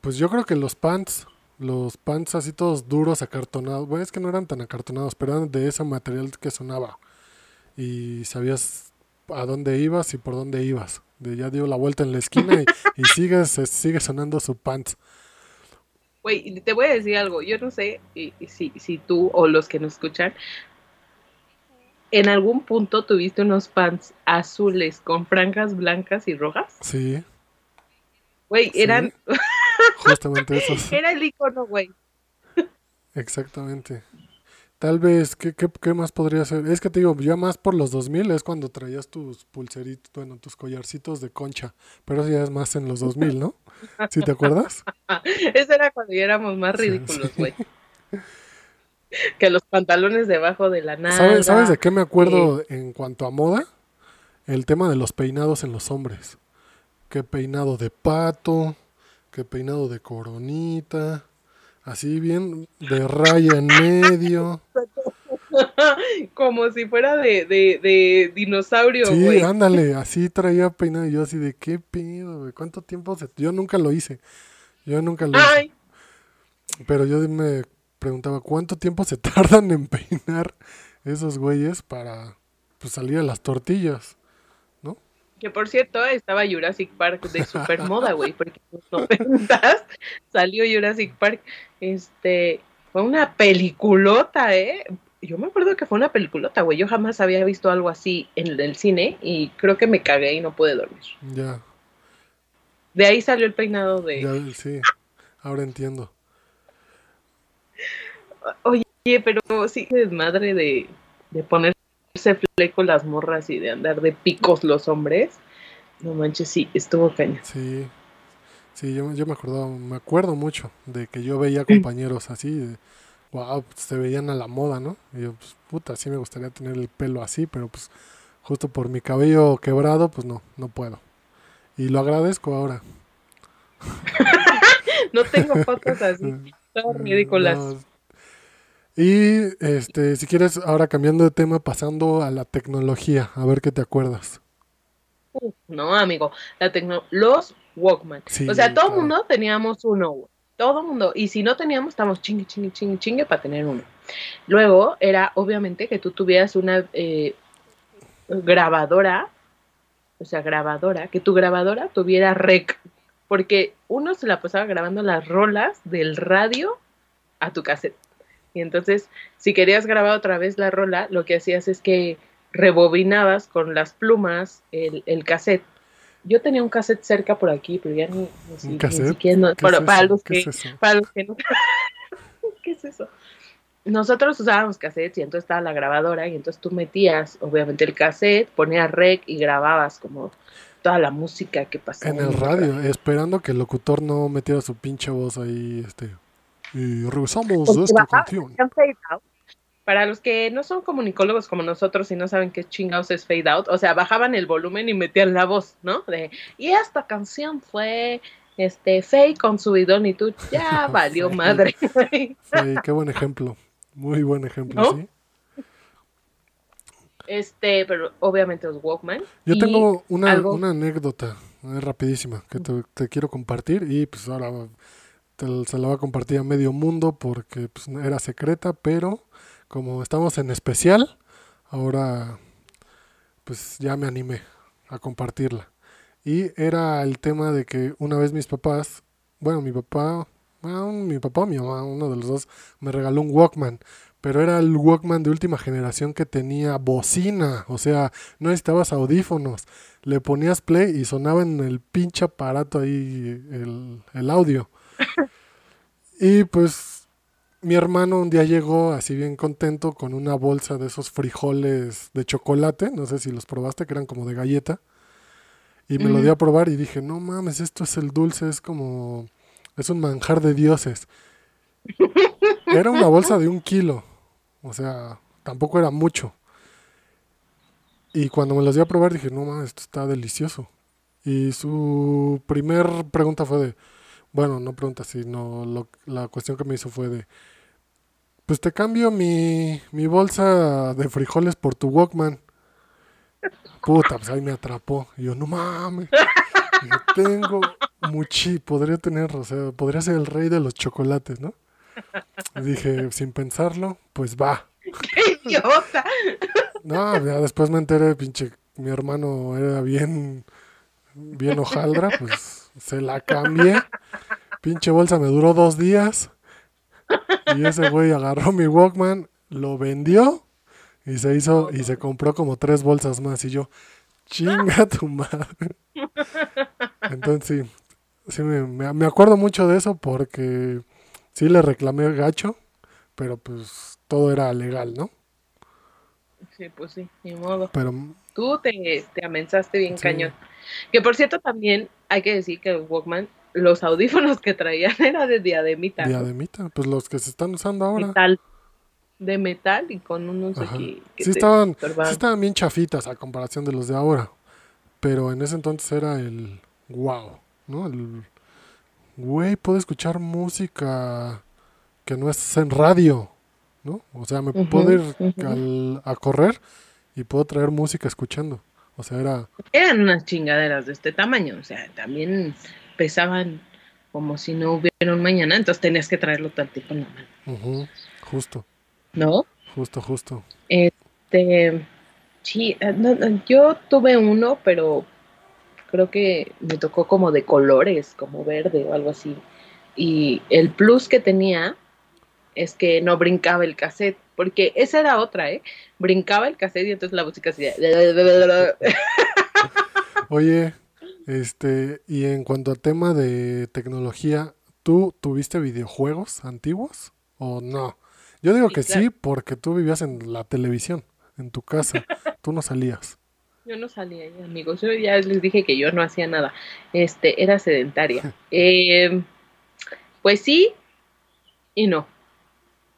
Pues yo creo que los pants, los pants así todos duros, acartonados. Bueno, es que no eran tan acartonados, pero eran de ese material que sonaba. Y sabías a dónde ibas y por dónde ibas. De ya dio la vuelta en la esquina y, y sigue, se- sigue sonando su pants. Güey, te voy a decir algo, yo no sé y- y si, si tú o los que nos escuchan, en algún punto tuviste unos pants azules con franjas blancas y rojas. Sí, Güey, Sí. eran, justamente esos. era el icono, güey. Exactamente. Tal vez, ¿qué, qué, qué más podría ser? Es que te digo, ya más por los 2000 es cuando traías tus pulseritos, bueno, tus collarcitos de concha, pero eso ya es más en los 2000, ¿no? ¿Sí te acuerdas? Eso era cuando ya éramos más ridículos, sí. güey. Que los pantalones debajo de la. ¿Sabes, ¿Sabes de qué me acuerdo en cuanto a moda? El tema de los peinados en los hombres. Qué peinado de pato, qué peinado de coronita. Así bien de raya en medio. Como si fuera de, de, de dinosaurio, Sí, güey. ándale, así traía peinado y yo así de qué pedo, güey, cuánto tiempo se... Yo nunca lo hice, yo nunca lo hice, Ay, pero yo me preguntaba cuánto tiempo se tardan en peinar esos güeyes para pues, salir a las tortillas. Que por cierto, estaba Jurassic Park de super moda, güey, porque en los noventas salió Jurassic Park. Este, fue una peliculota, ¿eh? Yo me acuerdo que fue una peliculota, güey. Yo jamás había visto algo así en el cine y creo que me cagué y no pude dormir. Ya, De ahí salió el peinado de... ya, sí, ahora entiendo. Oye, pero sí que desmadre de, de ponerse fleco las morras y de andar de picos los hombres. No manches, sí, estuvo caña. Sí, sí, yo, yo me acordaba, me acuerdo mucho de que yo veía compañeros así, wow, se veían a la moda, ¿no? Y yo, pues, puta, sí me gustaría tener el pelo así, pero pues justo por mi cabello quebrado, pues no, no puedo. Y lo agradezco ahora. No tengo fotos así, todas ridículas. No. Y este, si quieres, ahora cambiando de tema, pasando a la tecnología, a ver qué te acuerdas. No, amigo, la tecno los Walkman. Sí, o sea, todo el claro. mundo teníamos uno. Todo mundo. Y si no teníamos, estamos chingue, chingue, chingue, chingue para tener uno. Luego era, obviamente, que tú tuvieras una eh, grabadora, o sea, grabadora, que tu grabadora tuviera rec. Porque uno se la pasaba grabando las rolas del radio a tu cassette. Y entonces, si querías grabar otra vez la rola, lo que hacías es que rebobinabas con las plumas el, el cassette. Yo tenía un cassette cerca por aquí, pero ya ni, ni ¿Un ni siquiera no- ¿Qué para, es para los ¿Qué que, es eso? para los que no. ¿Qué es eso? Nosotros usábamos cassettes y entonces estaba la grabadora y entonces tú metías, obviamente, el cassette, ponías rec y grababas como toda la música que pasaba. En el radio, esperando que el locutor no metiera su pinche voz ahí, este. Y regresamos de Porque esta canción. Para los que no son comunicólogos como nosotros y no saben qué chingados es fade out, o sea, bajaban el volumen y metían la voz, ¿no? De, y esta canción fue este Faye con su bidón y tú ya valió madre. Sí, qué buen ejemplo. Muy buen ejemplo, ¿No? sí. Este, pero obviamente los Walkman. Yo tengo una, algo- una anécdota eh, rapidísima que te, te quiero compartir y pues ahora te- se la va a compartir a medio mundo porque pues, era secreta, pero como estamos en especial, ahora pues ya me animé a compartirla. Y era el tema de que una vez mis papás, bueno, mi papá, bueno, mi papá o mi mamá, uno de los dos, me regaló un Walkman. Pero era el Walkman de última generación que tenía bocina, o sea, no necesitabas audífonos. Le ponías play y sonaba en el pinche aparato ahí el, el audio. Y pues mi hermano un día llegó así bien contento con una bolsa de esos frijoles de chocolate, no sé si los probaste, que eran como de galleta. Y me lo Ujú. dio a probar y dije, no mames, esto es el dulce, es como, es un manjar de dioses. Era una bolsa de un kilo, o sea, tampoco era mucho. Y cuando me los dio a probar dije, no mames, esto está delicioso. Y su primer pregunta fue de, bueno, no pregunta, sino lo- la cuestión que me hizo fue de, pues te cambio mi, mi bolsa de frijoles por tu Walkman. Puta, pues ahí me atrapó. Y yo, no mames. Yo tengo muchi, podría tener, o sea, podría ser el rey de los chocolates, ¿no? Y dije, sin pensarlo, pues va. ¡Qué idiota! No, ya después me enteré, pinche, mi hermano era bien, bien hojaldra, pues se la cambié. Pinche bolsa me duró dos días. Y ese güey agarró mi Walkman, lo vendió y se hizo, y se compró como tres bolsas más. Y yo, chinga tu madre. Entonces sí, sí me, me- acuerdo mucho de eso porque sí le reclamé gacho, pero pues todo era legal, ¿no? Sí, pues sí, ni modo. Pero Tú te, te amensaste bien Sí. cañón. Que por cierto, también hay que decir que el Walkman, los audífonos que traían era de diademita. ¿no? Diademita, pues los que se están usando ahora. Metal. De metal y con unos Ajá. aquí que Sí estaban, sí estaban bien chafitas a comparación de los de ahora. Pero en ese entonces era el wow, ¿no? El güey, puedo escuchar música que no es en radio, ¿no? O sea, me puedo ir a correr y puedo traer música escuchando. O sea, era... Eran unas chingaderas de este tamaño, o sea, también pesaban como si no hubiera un mañana, entonces tenías que traerlo tantito en la mano. Justo. ¿No? Justo, justo. Este, sí, eh, yo tuve uno, pero creo que me tocó como de colores, como verde o algo así. Y el plus que tenía es que no brincaba el cassette, porque esa era otra, ¿eh? Brincaba el cassette y entonces la música hacía... Oye, este, y en cuanto a tema de tecnología, ¿tú tuviste videojuegos antiguos o no? Yo digo que sí, porque tú vivías en la televisión, en tu casa, tú no salías. Yo no salía, amigos. Yo ya les dije que yo no hacía nada. Este, era sedentaria. eh, pues sí y no.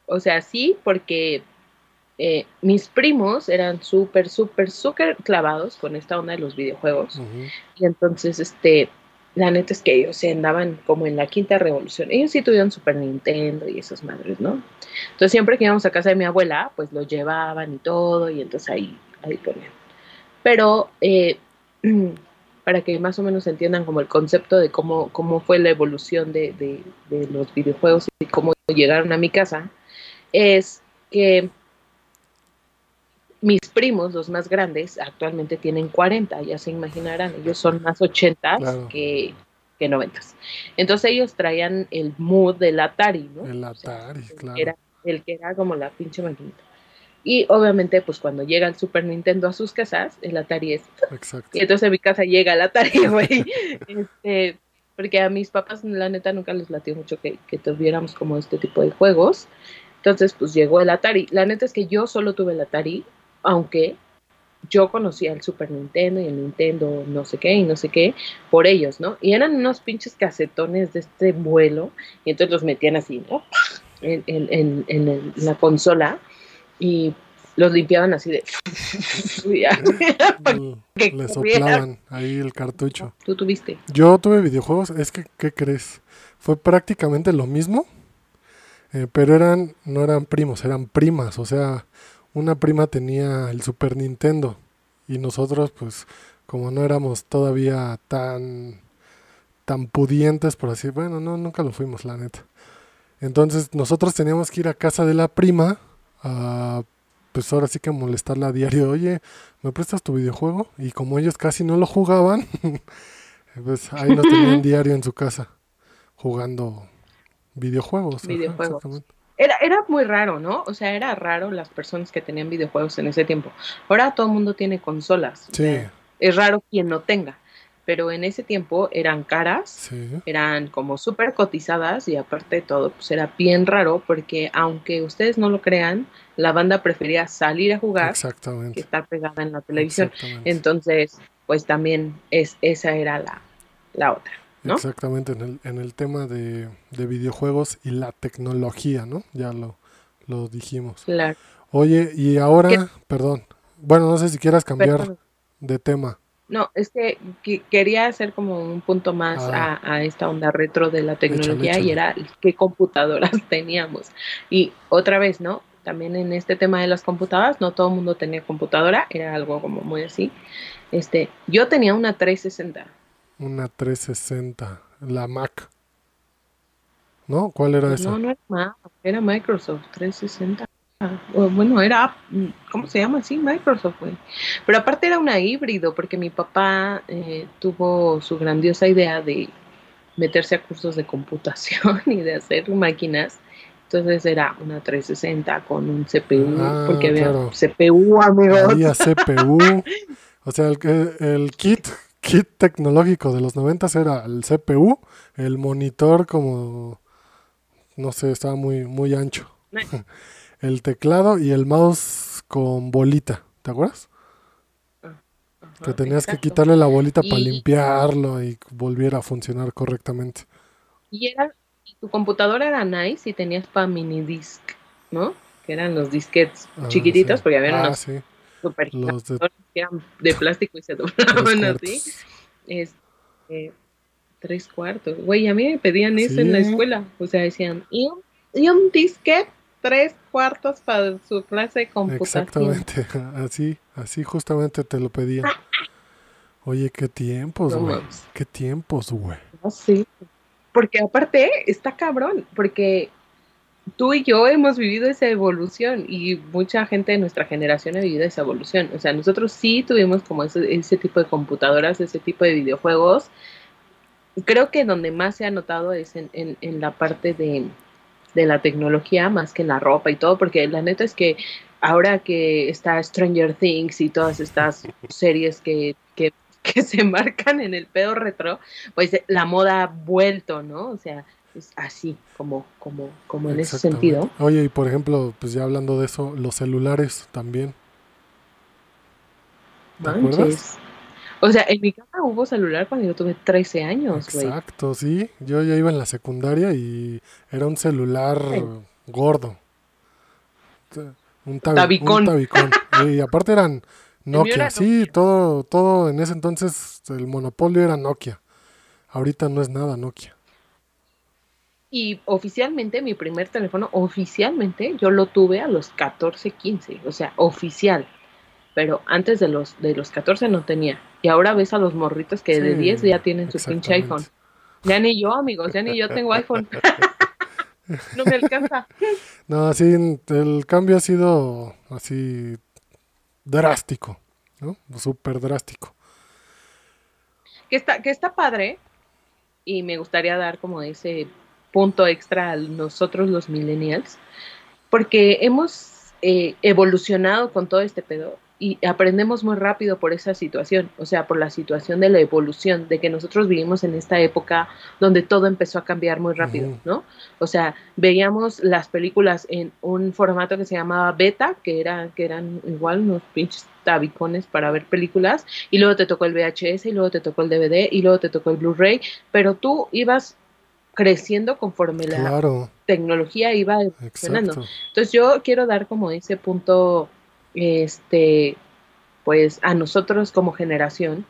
O sea, sí, porque eh, mis primos eran súper, súper, súper clavados con esta onda de los videojuegos. Y entonces, este, la neta es que ellos se andaban como en la quinta revolución. Ellos sí tuvieron Super Nintendo y esas madres, ¿no? Entonces, siempre que íbamos a casa de mi abuela, pues lo llevaban y todo, y entonces ahí, ahí ponían. Pero, eh, para que más o menos entiendan como el concepto de cómo, cómo fue la evolución de, de los videojuegos y cómo llegaron a mi casa, es que mis primos, los más grandes, actualmente tienen 40, ya se imaginarán, ellos son más 80 que, que 90. Entonces ellos traían el mood del Atari, ¿no? El Atari, claro. Era el que era como la pinche maquinita. Y obviamente, pues cuando llega el Super Nintendo a sus casas, el Atari es. Exacto. Y entonces en mi casa llega el Atari, güey. este, porque a mis papás, la neta, nunca les latió mucho que, que tuviéramos como este tipo de juegos. Entonces, pues llegó el Atari. La neta es que yo solo tuve el Atari, aunque yo conocía el Super Nintendo y el Nintendo no sé qué y no sé qué por ellos, ¿no? Y eran unos pinches casetones de este vuelo y entonces los metían así, ¿no? En, en, en, la consola y los limpiaban así de... Le soplaban ahí el cartucho. ¿Tú tuviste? Yo tuve videojuegos, es que, ¿qué crees? Fue prácticamente lo mismo, eh, pero eran, no eran primos, eran primas, o sea, una prima tenía el Super Nintendo y nosotros pues como no éramos todavía tan tan pudientes por así, bueno, no nunca lo fuimos la neta. Entonces nosotros teníamos que ir a casa de la prima a pues ahora sí que molestarla a diario, oye, ¿me prestas tu videojuego? Y como ellos casi no lo jugaban, pues ahí nos tenían diario en su casa jugando Videojuegos. Videojuegos. Era, era muy raro, ¿no? O sea, era raro las personas que tenían videojuegos en ese tiempo. Ahora todo el mundo tiene consolas. Sí. es raro quien no tenga. Pero en ese tiempo eran caras, eran como súper cotizadas y aparte de todo, pues era bien raro porque aunque ustedes no lo crean, la banda prefería salir a jugar que estar pegada en la televisión. Entonces, pues también es, esa era la, la otra. Exactamente, en el, en el tema de, videojuegos y la tecnología, ¿no? Ya lo, lo dijimos. Claro. Oye, y ahora, perdón, bueno, no sé si quieras cambiar de tema. No, es que, quería hacer como un punto más ah. a, esta onda retro de la tecnología y era qué computadoras teníamos. Y otra vez, ¿no? También en este tema de las computadoras, no todo el mundo tenía computadora, era algo como muy así. Este, yo tenía una 360 una 360, la Mac. ¿No? ¿Cuál era esa? No, no era Mac, era Microsoft 360. Bueno, era, ¿cómo se llama? Sí, Microsoft, güey. Pero aparte era una híbrido, porque mi papá eh, tuvo su grandiosa idea de meterse a cursos de computación y de hacer máquinas. Entonces era una 360 con un CPU, ah, porque había CPU, amigos. Había CPU. o sea, el, el kit kit tecnológico de los 90 era el CPU, el monitor como, no sé, estaba muy, muy ancho. el teclado y el mouse con bolita, ¿te acuerdas? Ah, que tenías que quitarle la bolita para limpiarlo y volviera a funcionar correctamente. Y era, tu computadora era nice y tenías para mini disc, ¿no? Que eran los disquets ah, chiquititos, porque había ah, unos super los de... que eran de plástico y se doblaban así. Es, tres cuartos. Güey, a mí me pedían eso en la escuela. O sea, decían, y un disquete tres cuartos para su clase de computación. Exactamente, así, así justamente te lo pedía. Oye, qué tiempos, güey. qué tiempos, güey. sí. Porque aparte está cabrón, porque tú y yo hemos vivido esa evolución y mucha gente de nuestra generación ha vivido esa evolución. O sea, nosotros sí tuvimos como ese, tipo de computadoras, ese tipo de videojuegos. Creo que donde más se ha notado es en, la parte de, la tecnología más que en la ropa y todo, porque la neta es que ahora que está Stranger Things y todas estas series que, que, que, se marcan en el pedo retro, pues la moda ha vuelto, ¿no? O sea, así, como, como, como en ese sentido. Oye, y por ejemplo, pues ya hablando de eso, los celulares también. ¿Te acuerdas? O sea, en mi casa hubo celular cuando yo tuve 13 años, Exacto, sí. Yo ya iba en la secundaria y era un celular gordo. Un, tabicón. y aparte eran Nokia. Sí, todo, todo en ese entonces el monopolio era Nokia. Ahorita no es nada Nokia. Y oficialmente, mi primer teléfono, oficialmente, yo lo tuve a los 14, 15, o sea, oficial. Pero antes de los, de los 14 no tenía. Y ahora ves a los morritos que de 10 ya tienen su pinche iPhone. Ya ni yo, amigos, ya ni yo tengo iPhone. no me alcanza. No, sí, el cambio ha sido así drástico, ¿no? Súper drástico. Que está, que está padre, y me gustaría dar como ese punto extra a nosotros los millennials, porque hemos eh, evolucionado con todo este pedo y aprendemos muy rápido por esa situación, o sea, por la situación de la evolución, de que nosotros vivimos en esta época donde todo empezó a cambiar muy rápido, ¿no? O sea, veíamos las películas en un formato que se llamaba beta, que, era, que eran igual unos pinches tabicones para ver películas, y luego te tocó el VHS, y luego te tocó el DVD, y luego te tocó el Blu-ray, pero tú ibas creciendo conforme la tecnología iba evolucionando. Entonces yo quiero dar como ese punto, este, pues a nosotros como generación,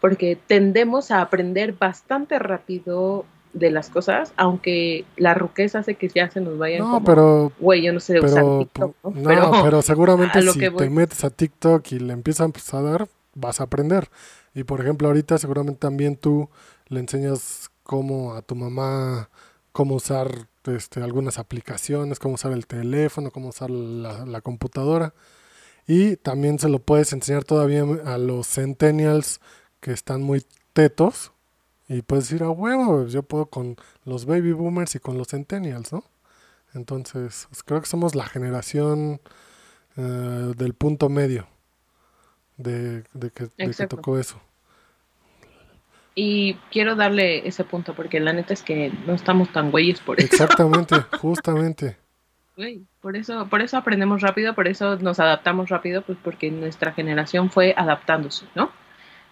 porque tendemos a aprender bastante rápido de las cosas, aunque la ruqueza hace que ya se nos vayan no, pero güey, yo no sé usar TikTok, ¿no? pero, seguramente si te metes a TikTok y le empiezan a dar, vas a aprender. Y por ejemplo, ahorita seguramente también tú le enseñas cómo a tu mamá, cómo usar este, algunas aplicaciones, cómo usar el teléfono, cómo usar la, computadora. Y también se lo puedes enseñar todavía a los centennials que están muy tetos. Y puedes decir, a huevo, yo puedo con los baby boomers y con los centennials, ¿no? Entonces, pues, creo que somos la generación eh, del punto medio de, que, de que tocó eso. Y quiero darle ese punto porque la neta es que no estamos tan güeyes por eso. Exactamente, justamente. por eso, por eso aprendemos rápido, por eso nos adaptamos rápido, pues porque nuestra generación fue adaptándose, ¿no?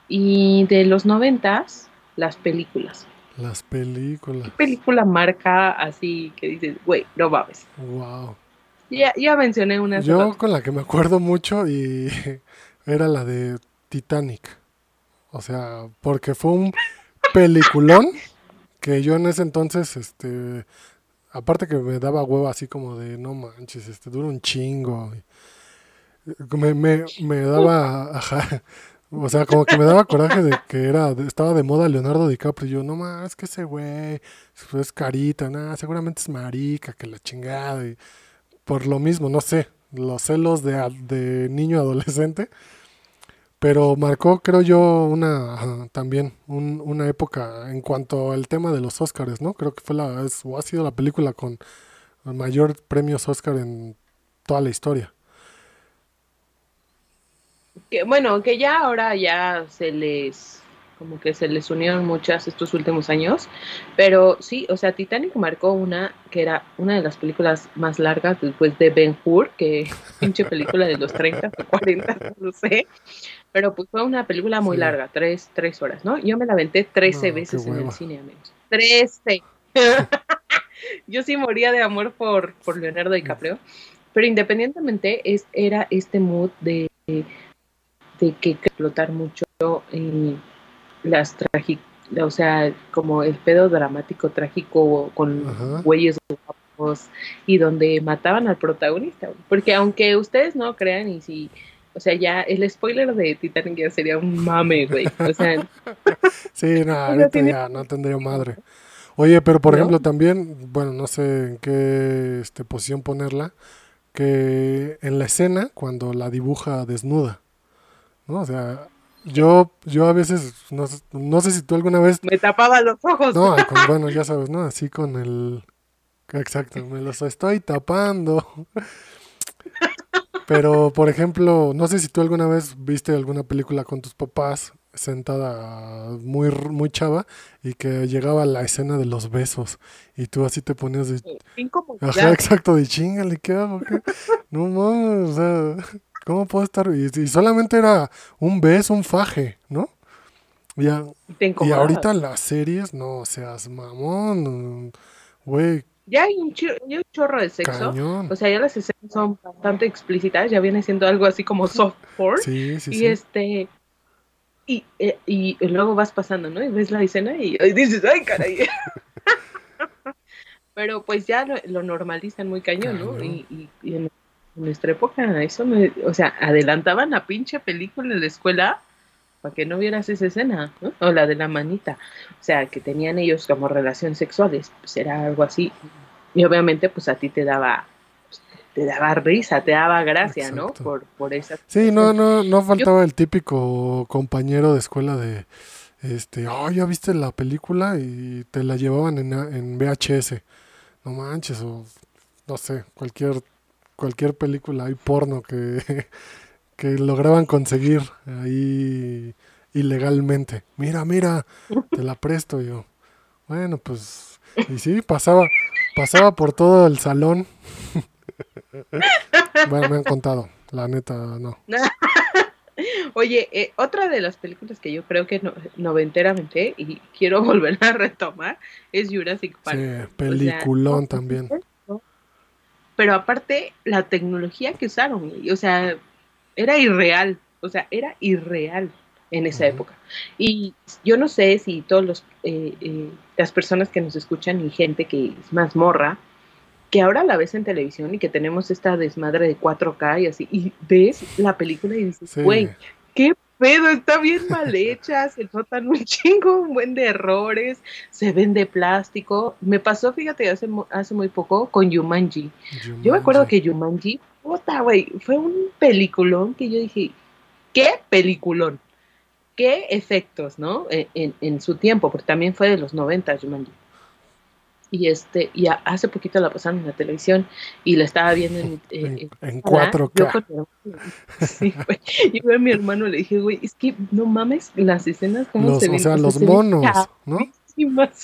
Y de los noventas, las películas. Las películas. ¿Qué película marca así que dices, güey, no mames? Wow. Ya, ya mencioné una. Yo con la que me acuerdo mucho y era la de Titanic. O sea, porque fue un peliculón que yo en ese entonces, este, aparte que me daba hueva así como de, no manches, este, dura un chingo. Me, me, me daba, o sea, como que me daba coraje de que era, estaba de moda Leonardo DiCaprio. Y yo, no más, que ese güey es carita, nada, seguramente es marica, que la chingada. Y por lo mismo, no sé, los celos de, de niño adolescente pero marcó, creo yo, una también una época en cuanto al tema de los Oscars, ¿no? Creo que fue la o ha sido la película con mayor premios Oscar en toda la historia. Bueno, que ya ahora ya se les como que se les unieron muchas estos últimos años, pero sí, o sea, Titanic marcó una que era una de las películas más largas después de Ben Hur, que pinche película de los 30 o 40, no sé, pero pues fue una película muy larga, tres, tres horas, ¿no? Yo me la aventé 13 veces en el cine, amigos. 13. Yo sí moría de amor por, por Leonardo DiCaprio. Pero independientemente, es, era este mood de, de que explotar mucho en las trágicas, o sea, como el pedo dramático, trágico, con güeyes y donde mataban al protagonista. Porque aunque ustedes no crean y si, o sea, ya el spoiler de Titanic ya sería un mame, güey. O sea, sí, no, ahorita ya no tendría madre. Oye, pero por ejemplo también, bueno, no sé en qué este, posición ponerla, que en la escena cuando la dibuja desnuda, ¿no? O sea, yo, yo a veces, no, no sé si tú alguna vez... Me tapaba los ojos. No, bueno, ya sabes, ¿no? Así con el... Exacto, me los estoy tapando. Pero, por ejemplo, no sé si tú alguna vez viste alguna película con tus papás sentada muy, muy chava y que llegaba la escena de los besos y tú así te ponías de... Ajá, exacto, de chingale, ¿qué hago? No mames, o sea, ¿cómo puedo estar? Y, solamente era un beso, un faje, ¿no? Ya, y ahorita las series, no seas mamón, güey. Ya hay un, chorro de sexo. O sea, ya las escenas son bastante explícitas, ya viene siendo algo así como soft porn. Sí, sí, y este y, eh, y, luego vas pasando, ¿no? Y ves la escena y, dices, ¡ay, caray! Pero pues ya lo, normalizan muy cañón, ¿no? Y, en nuestra época, eso, me, o sea, adelantaban la pinche película en la escuela para que no vieras esa escena, ¿no? O la de la manita. O sea, que tenían ellos como relaciones sexuales, pues era algo así. Y obviamente, pues a ti te daba te daba risa, te daba gracia, ¿no? Por, por esa. Sí, no, no, no faltaba el típico compañero de escuela de, este, oh, ya viste la película y te la llevaban en, en VHS. No manches, o no sé, cualquier, cualquier película, hay porno que, que lograban conseguir ahí ilegalmente. Mira, mira, te la presto yo. Bueno, pues, y sí, pasaba, pasaba por todo el salón. bueno, me han contado, la neta, no. Oye, eh, otra de las películas que yo creo que no, noventeramente y quiero volver a retomar es Jurassic Park. Sí, peliculón también. Pero aparte, la tecnología que usaron, o sea, era irreal, o sea, era irreal en esa época. Y yo no sé si todos los eh, eh, las personas que nos escuchan y gente que es más morra, que ahora la ves en televisión y que tenemos esta desmadre de 4K y así, y ves la película y dices, güey, pedo, está bien mal hecha, se notan un chingo, un buen de errores, se ven de plástico. Me pasó, fíjate, hace, hace muy poco con Yumanji. Yo me acuerdo que Yumanji, puta, güey, fue un peliculón que yo dije, ¿qué peliculón? ¿Qué efectos, no? En, en, su tiempo, porque también fue de los 90 Jumanji y este y hace poquito la pasaron en la televisión y la estaba viendo en, en, en 4K. sí, y yo a mi hermano le dije, güey, es que no mames las escenas como los, se ven. O sea, los monos, ¿no?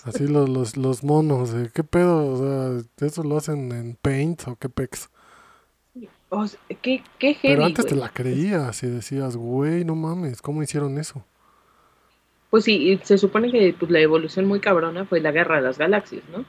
Así los, los, los monos, ¿qué pedo? O sea, ¿eso lo hacen en Paint o qué pex? O sea, ¿qué, qué heavy, Pero antes te la creías y decías, güey, no mames, ¿cómo hicieron eso? Pues sí, se supone que pues, la evolución muy cabrona fue la guerra de las galaxias, ¿no?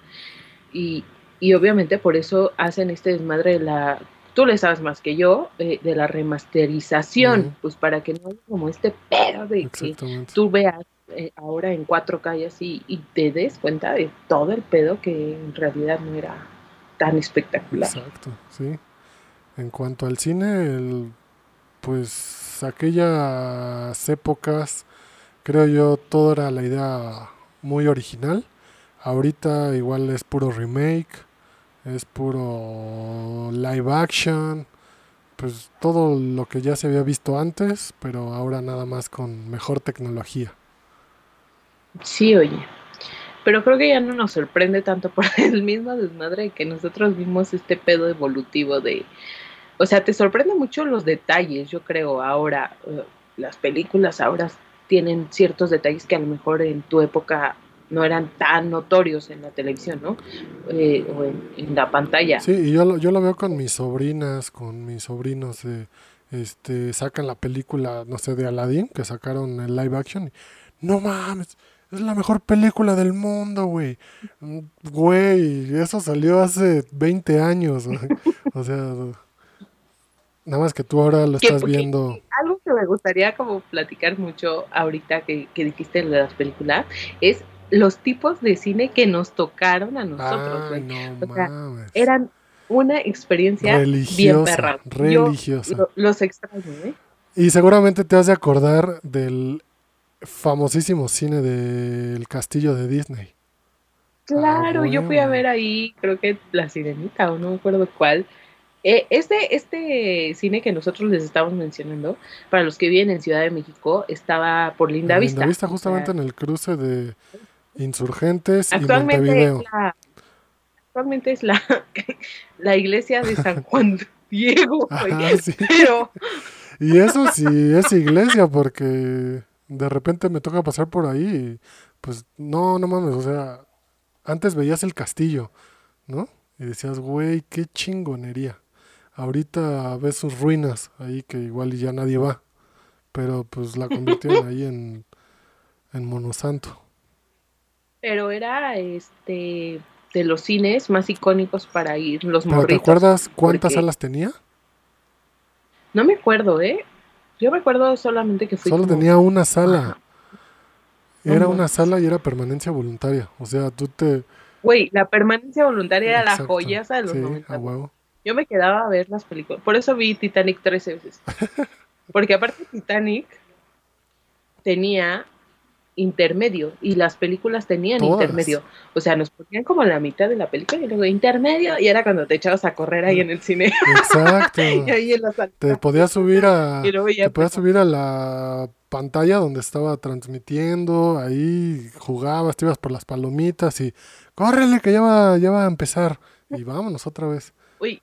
Y, y obviamente por eso hacen este desmadre de la, tú le sabes más que yo, de, la remasterización, pues para que no haya como este pedo de que tú veas eh, ahora en 4K y así y te des cuenta de todo el pedo que en realidad no era tan espectacular. Exacto, sí. En cuanto al cine, el, pues aquellas épocas creo yo, todo era la idea muy original. Ahorita igual es puro remake, es puro live action, pues todo lo que ya se había visto antes, pero ahora nada más con mejor tecnología. Sí, oye. Pero creo que ya no nos sorprende tanto por el mismo desmadre que nosotros vimos este pedo evolutivo de... O sea, te sorprende mucho los detalles, yo creo, ahora. Eh, las películas ahora tienen ciertos detalles que a lo mejor en tu época no eran tan notorios en la televisión, ¿no? Eh, o en, la pantalla. Sí, y yo lo, yo lo veo con mis sobrinas, con mis sobrinos. este, sacan la película, no sé, de Aladdin, que sacaron el live action. no mames, es la mejor película del mundo, güey. Güey, eso salió hace 20 años. o sea, nada más que tú ahora lo estás viendo algo que me gustaría como platicar mucho ahorita que, que dijiste de las películas es los tipos de cine que nos tocaron a nosotros, Ay, no O sea, mames. Eran una experiencia bien religiosa, perra. Yo religiosa. lo- los extraño, ¿eh? Y seguramente te has de acordar del famosísimo cine del castillo de Disney. Claro, yo fui a ver ahí, creo que La Sirenita o no me acuerdo cuál. Eh, este, este cine que nosotros les estamos mencionando, para los que viven en Ciudad de México, estaba por Linda En Vista. Lindavista, O sea, justamente en el cruce de Insurgentes y actualmente es Montevideo. la, actualmente es la, la iglesia de San Juan Diego, güey. Ajá, sí. Pero Y eso sí es iglesia, porque de repente me toca pasar por ahí y pues no, no mames, o sea, antes veías el castillo, ¿no? Y decías, güey, qué chingonería. Ahorita ves sus ruinas ahí que igual ya nadie va, pero pues la convirtieron ahí en, en Monosanto. pero era este de los cines más icónicos para ir los ¿Pero te acuerdas cuántas porque- salas tenía? No me acuerdo, ¿eh? Yo me acuerdo solamente que fui Solo como- tenía una sala. Era una sala y era permanencia voluntaria. O sea, tú te... Güey, la permanencia voluntaria era la joyaza de los Sí, 90. a huevo. Yo me quedaba a ver las películas. Por eso vi Titanic 13 veces. Porque aparte Titanic tenía intermedio y las películas tenían Todas. intermedio. O sea, nos ponían como la mitad de la película y luego intermedio y era cuando te echabas a correr ahí en el cine. Exacto. y ahí en la sala. Te podías subir a... Te podías subir a la pantalla donde estaba transmitiendo, ahí jugabas, te ibas por las palomitas y córrele que ya va, ya va a empezar. Y vámonos otra vez. Uy,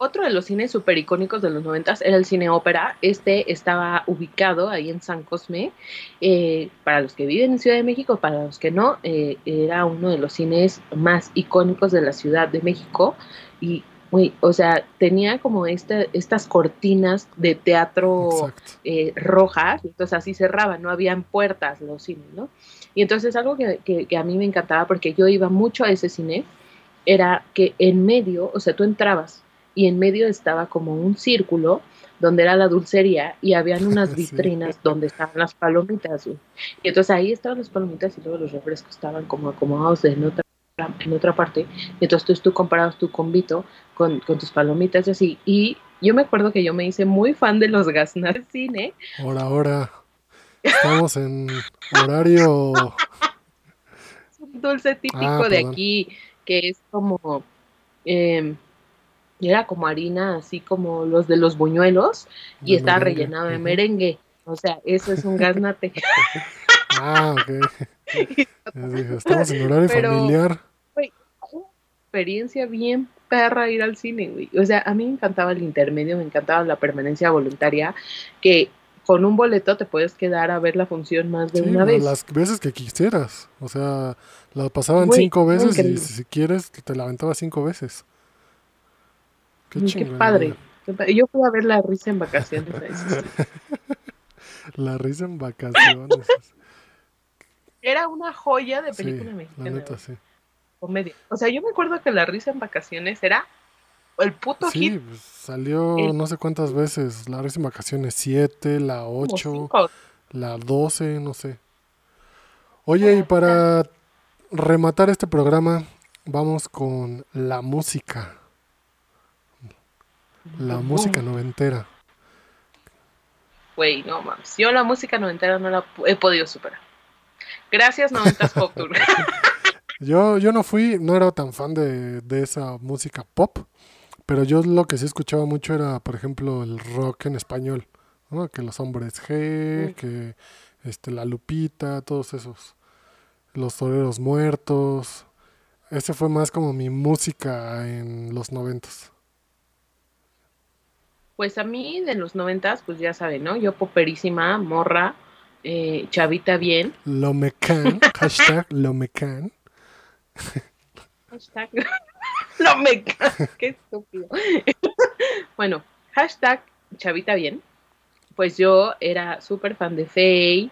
otro de los cines super icónicos de los noventas era el cine ópera. Este estaba ubicado ahí en San Cosme. Eh, para los que viven en Ciudad de México, para los que no, eh, era uno de los cines más icónicos de la Ciudad de México. Y, uy, o sea, tenía como este, estas cortinas de teatro eh, rojas, entonces así cerraban, no habían puertas los cines, ¿no? Y entonces algo que, que- que a mí me encantaba, porque yo iba mucho a ese cine, era que en medio, o sea, tú entrabas y en medio estaba como un círculo donde era la dulcería y habían unas Sí. vitrinas donde estaban las palomitas. güey. Y entonces ahí estaban las palomitas y luego los refrescos estaban como acomodados en otra, en otra parte. Y entonces tú, tú comprabas tu convito con, con tus palomitas y así. Y yo me acuerdo que yo me hice muy fan de los del cine. Ahora, ahora. Estamos en horario... un dulce típico Ah, de aquí, que es como, eh, era como harina, así como los de los buñuelos, y de merengue. rellenado de merengue. O sea, eso es un gaznate. Ah, ok. Estamos en horario Pero- familiar. experiencia bien perra ir al cine, güey. O sea, a mí me encantaba el intermedio, me encantaba la permanencia voluntaria, que con un boleto te puedes quedar a ver la función más de Sí, una vez. las veces que quisieras. O sea, la pasaban cinco veces y si quieres te la aventabas cinco veces. Qué Qué padre. qué. Yo fui a ver la risa en vacaciones. La risa en vacaciones. Era una joya de sí, película la mexicana. neta, güey. sí. comedia. O sea, yo me acuerdo que la risa en vacaciones era el puto Sí, hit. pues, salió El- no sé cuántas veces. La risa en vacaciones 7, la como 8, cinco. la 12, no sé. Oye, y para rematar este programa, vamos con la música. La música noventera. Güey, no mames. Yo la música noventera no la he podido superar. Gracias, noventas Pop Tour. Yo, yo no fui, no era tan fan de, de esa música pop, pero yo lo que sí escuchaba mucho era, por ejemplo, el rock en español, ¿no? Que los hombres G, Mm. que este, la Lupita, todos esos, los toreros muertos. Ese fue más como mi música en los noventas. Pues a mí de los noventas, pues ya saben, ¿no? Yo poperísima, morra, eh, chavita bien. Lo mecan, hashtag lo mecan. Hashtag. no me ca- qué estúpido. bueno, hashtag chavita bien. Pues yo era súper fan de Faye,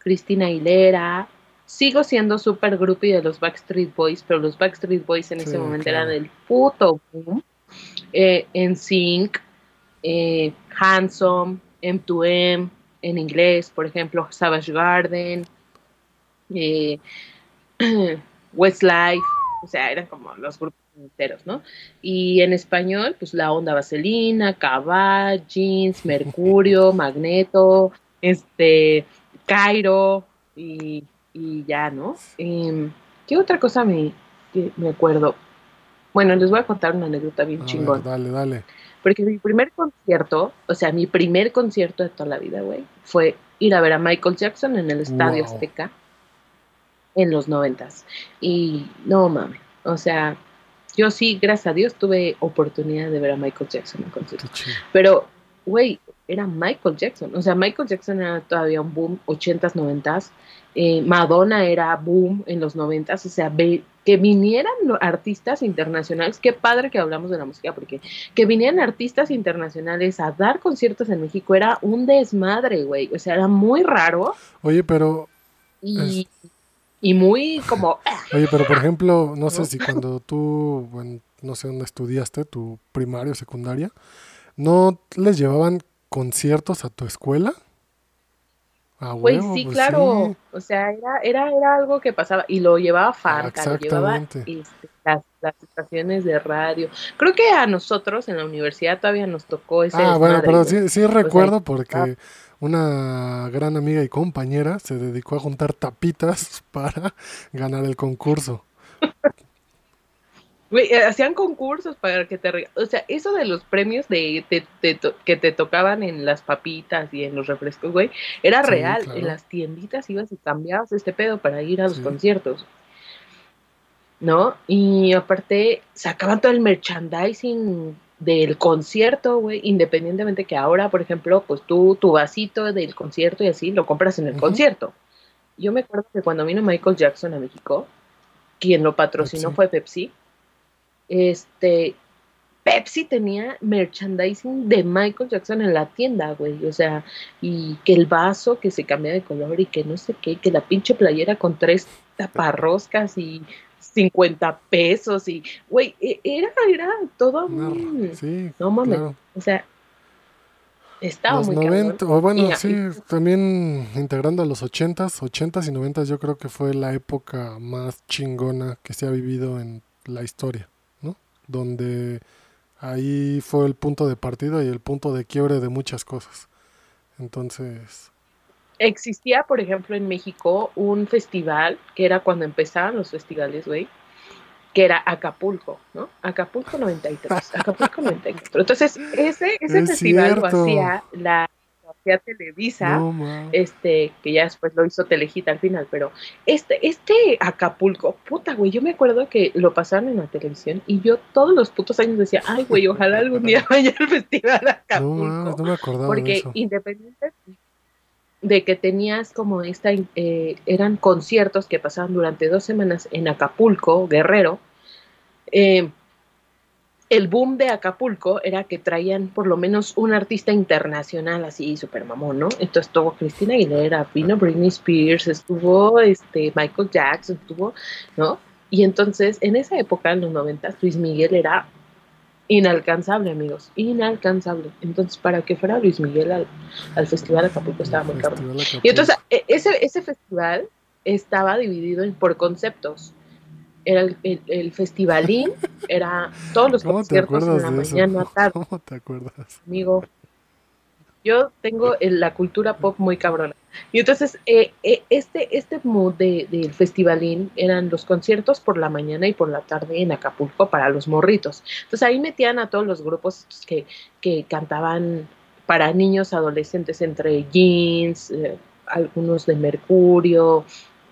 Cristina Aguilera. Sigo siendo súper groupie de los Backstreet Boys, pero los Backstreet Boys en Sí, ese momento claro. eran el puto boom. Eh, en Sync, eh, Handsome, M2M, en inglés, por ejemplo, Savage Garden. eh, Westlife, o sea, eran como los grupos enteros, ¿no? Y en español, pues la onda vaselina, Cabal, Jeans, Mercurio, Magneto, este, Cairo y, ya, ¿no? Em, ¿Qué otra cosa me, me acuerdo? Bueno, les voy a contar una anécdota bien chingón. dale, dale. Porque mi primer concierto, o sea, mi primer concierto de toda la vida, güey, fue ir a ver a Michael Jackson en el Estadio Azteca en los noventas. Y no mames, o sea, yo sí, gracias a Dios, tuve oportunidad de ver a Michael Jackson en concierto. Pero, güey, era Michael Jackson. O sea, Michael Jackson era todavía un boom, 80s, 90s. Eh, Madonna era boom en los 90 O sea, que vinieran artistas internacionales, qué padre que hablamos de la música, porque que vinieran artistas internacionales a dar conciertos en México era un desmadre, güey. O sea, era muy raro. Oye, pero. Y, y muy como. Oye, pero por ejemplo, no sé si cuando tú, bueno, no sé dónde estudiaste, tu primaria o secundaria, ¿no les llevaban conciertos a tu escuela? Ah, pues sí, pues claro. O sea, era, era, era algo que pasaba. Y lo llevaba Fanta, lo llevaba este, las, las, estaciones de radio. Creo que a nosotros en la universidad todavía nos tocó ese. Ah, bueno, pero sí, sí recuerdo porque una gran amiga y compañera se dedicó a juntar tapitas para ganar el concurso. Eh, hacían concursos para que te... O sea, eso de los premios de, que te tocaban en las papitas y en los refrescos, güey, era real. En las tienditas ibas y cambiabas este pedo para ir a los conciertos. ¿No? Y aparte, sacaban todo el merchandising del concierto, güey, independientemente que ahora, por ejemplo, pues tú tu vasito del concierto y así lo compras en el concierto. Yo me acuerdo que cuando vino Michael Jackson a México, quien lo patrocinó fue Pepsi este, Pepsi tenía merchandising de Michael Jackson en la tienda, güey. O sea, y que el vaso que se cambia de color y que no sé qué, que la pinche playera con tres taparroscas y 50 pesos y, güey, e, era, era todo sí, no mames. O sea, estaba los muy 90, o bueno, sí, también integrando a los 80s, 80s y 90s, yo creo que fue la época más chingona que se ha vivido en la historia donde ahí fue el punto de partida y el punto de quiebre de muchas cosas. Entonces... Existía, por ejemplo, en México un festival, que era cuando empezaban los festivales, güey, que era Acapulco, ¿no? Acapulco 93, Acapulco 94. Entonces, ese, ese festival lo hacía la hacía Televisa, este, que ya después lo hizo Telejita al final, pero este, este Acapulco, puta, güey, yo me acuerdo que lo pasaron en la televisión y yo todos los putos años decía, ay, güey, ojalá algún día vaya al festival Acapulco. No, no me acordaba Porque independiente de que tenías como esta, eh, eran conciertos que pasaban durante dos semanas en Acapulco, Guerrero, eh, el boom de Acapulco era que traían por lo menos un artista internacional así súper mamón, ¿no? Entonces estuvo Cristina Aguilera, vino Britney Spears, estuvo este Michael Jackson, estuvo, ¿no? Y entonces en esa época, en los 90, Luis Miguel era inalcanzable, amigos, inalcanzable. Entonces, para que fuera Luis Miguel al, al Festival de Acapulco estaba muy caro. Y entonces, e, ese, ese festival estaba dividido en, por conceptos era el, el, festivalín, era todos los conciertos en la mañana, tarde. ¿Cómo te acuerdas? Amigo, yo tengo la cultura pop muy cabrona. Y entonces, eh, eh, este, este mood de, del festivalín eran los conciertos por la mañana y por la tarde en Acapulco para los morritos. Entonces ahí metían a todos los grupos que, que cantaban para niños, adolescentes, entre jeans, eh, algunos de Mercurio,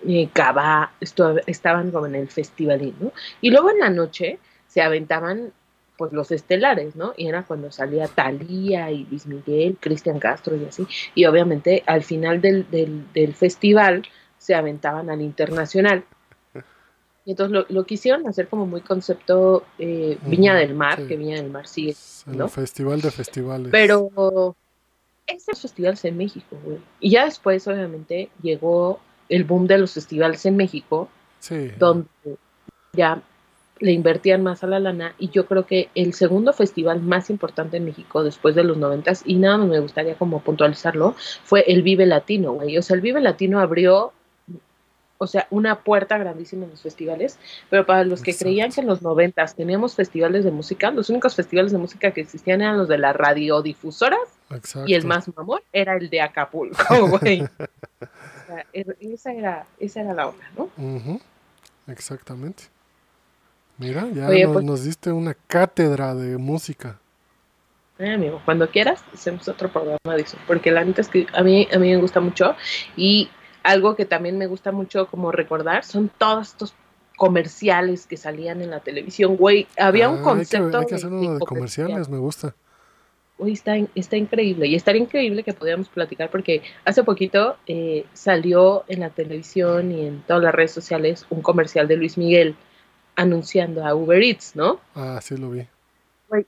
eh, Cava, estaban como en el festivalín, ¿no? Y luego en la noche se aventaban pues los estelares, ¿no? Y era cuando salía Talía y Luis Miguel, Cristian Castro y así. Y obviamente al final del, del, festival se aventaban al internacional. Y entonces lo, lo quisieron hacer como muy concepto eh, Viña del Mar, que Viña del Mar sigue. ¿no? El festival de festivales. Pero ese festival es en México, güey. Y ya después, obviamente, llegó el boom de los festivales en México, donde ya le invertían más a la lana y yo creo que el segundo festival más importante en México después de los noventas y nada más me gustaría como puntualizarlo fue el Vive Latino, güey. O sea, el Vive Latino abrió o sea, una puerta grandísima en los festivales, pero para los que creían que en los noventas teníamos festivales de música, los únicos festivales de música que existían eran los de las radiodifusoras y el más mamón era el de Acapulco, güey. sea, esa, era, esa era la onda, ¿no? Exactamente. Mira, ya nos, pues nos, diste una cátedra de música. Eh, amigo, cuando quieras hacemos otro programa de eso, porque la neta es que a mí, a mí me gusta mucho y algo que también me gusta mucho como recordar son todos estos comerciales que salían en la televisión, güey. Había un concepto. Ah, hay que, hacer uno de comerciales, me gusta. Uy, está, está increíble. Y estaría increíble que pudiéramos platicar porque hace poquito eh, salió en la televisión y en todas las redes sociales un comercial de Luis Miguel anunciando a Uber Eats, ¿no? Ah, sí lo vi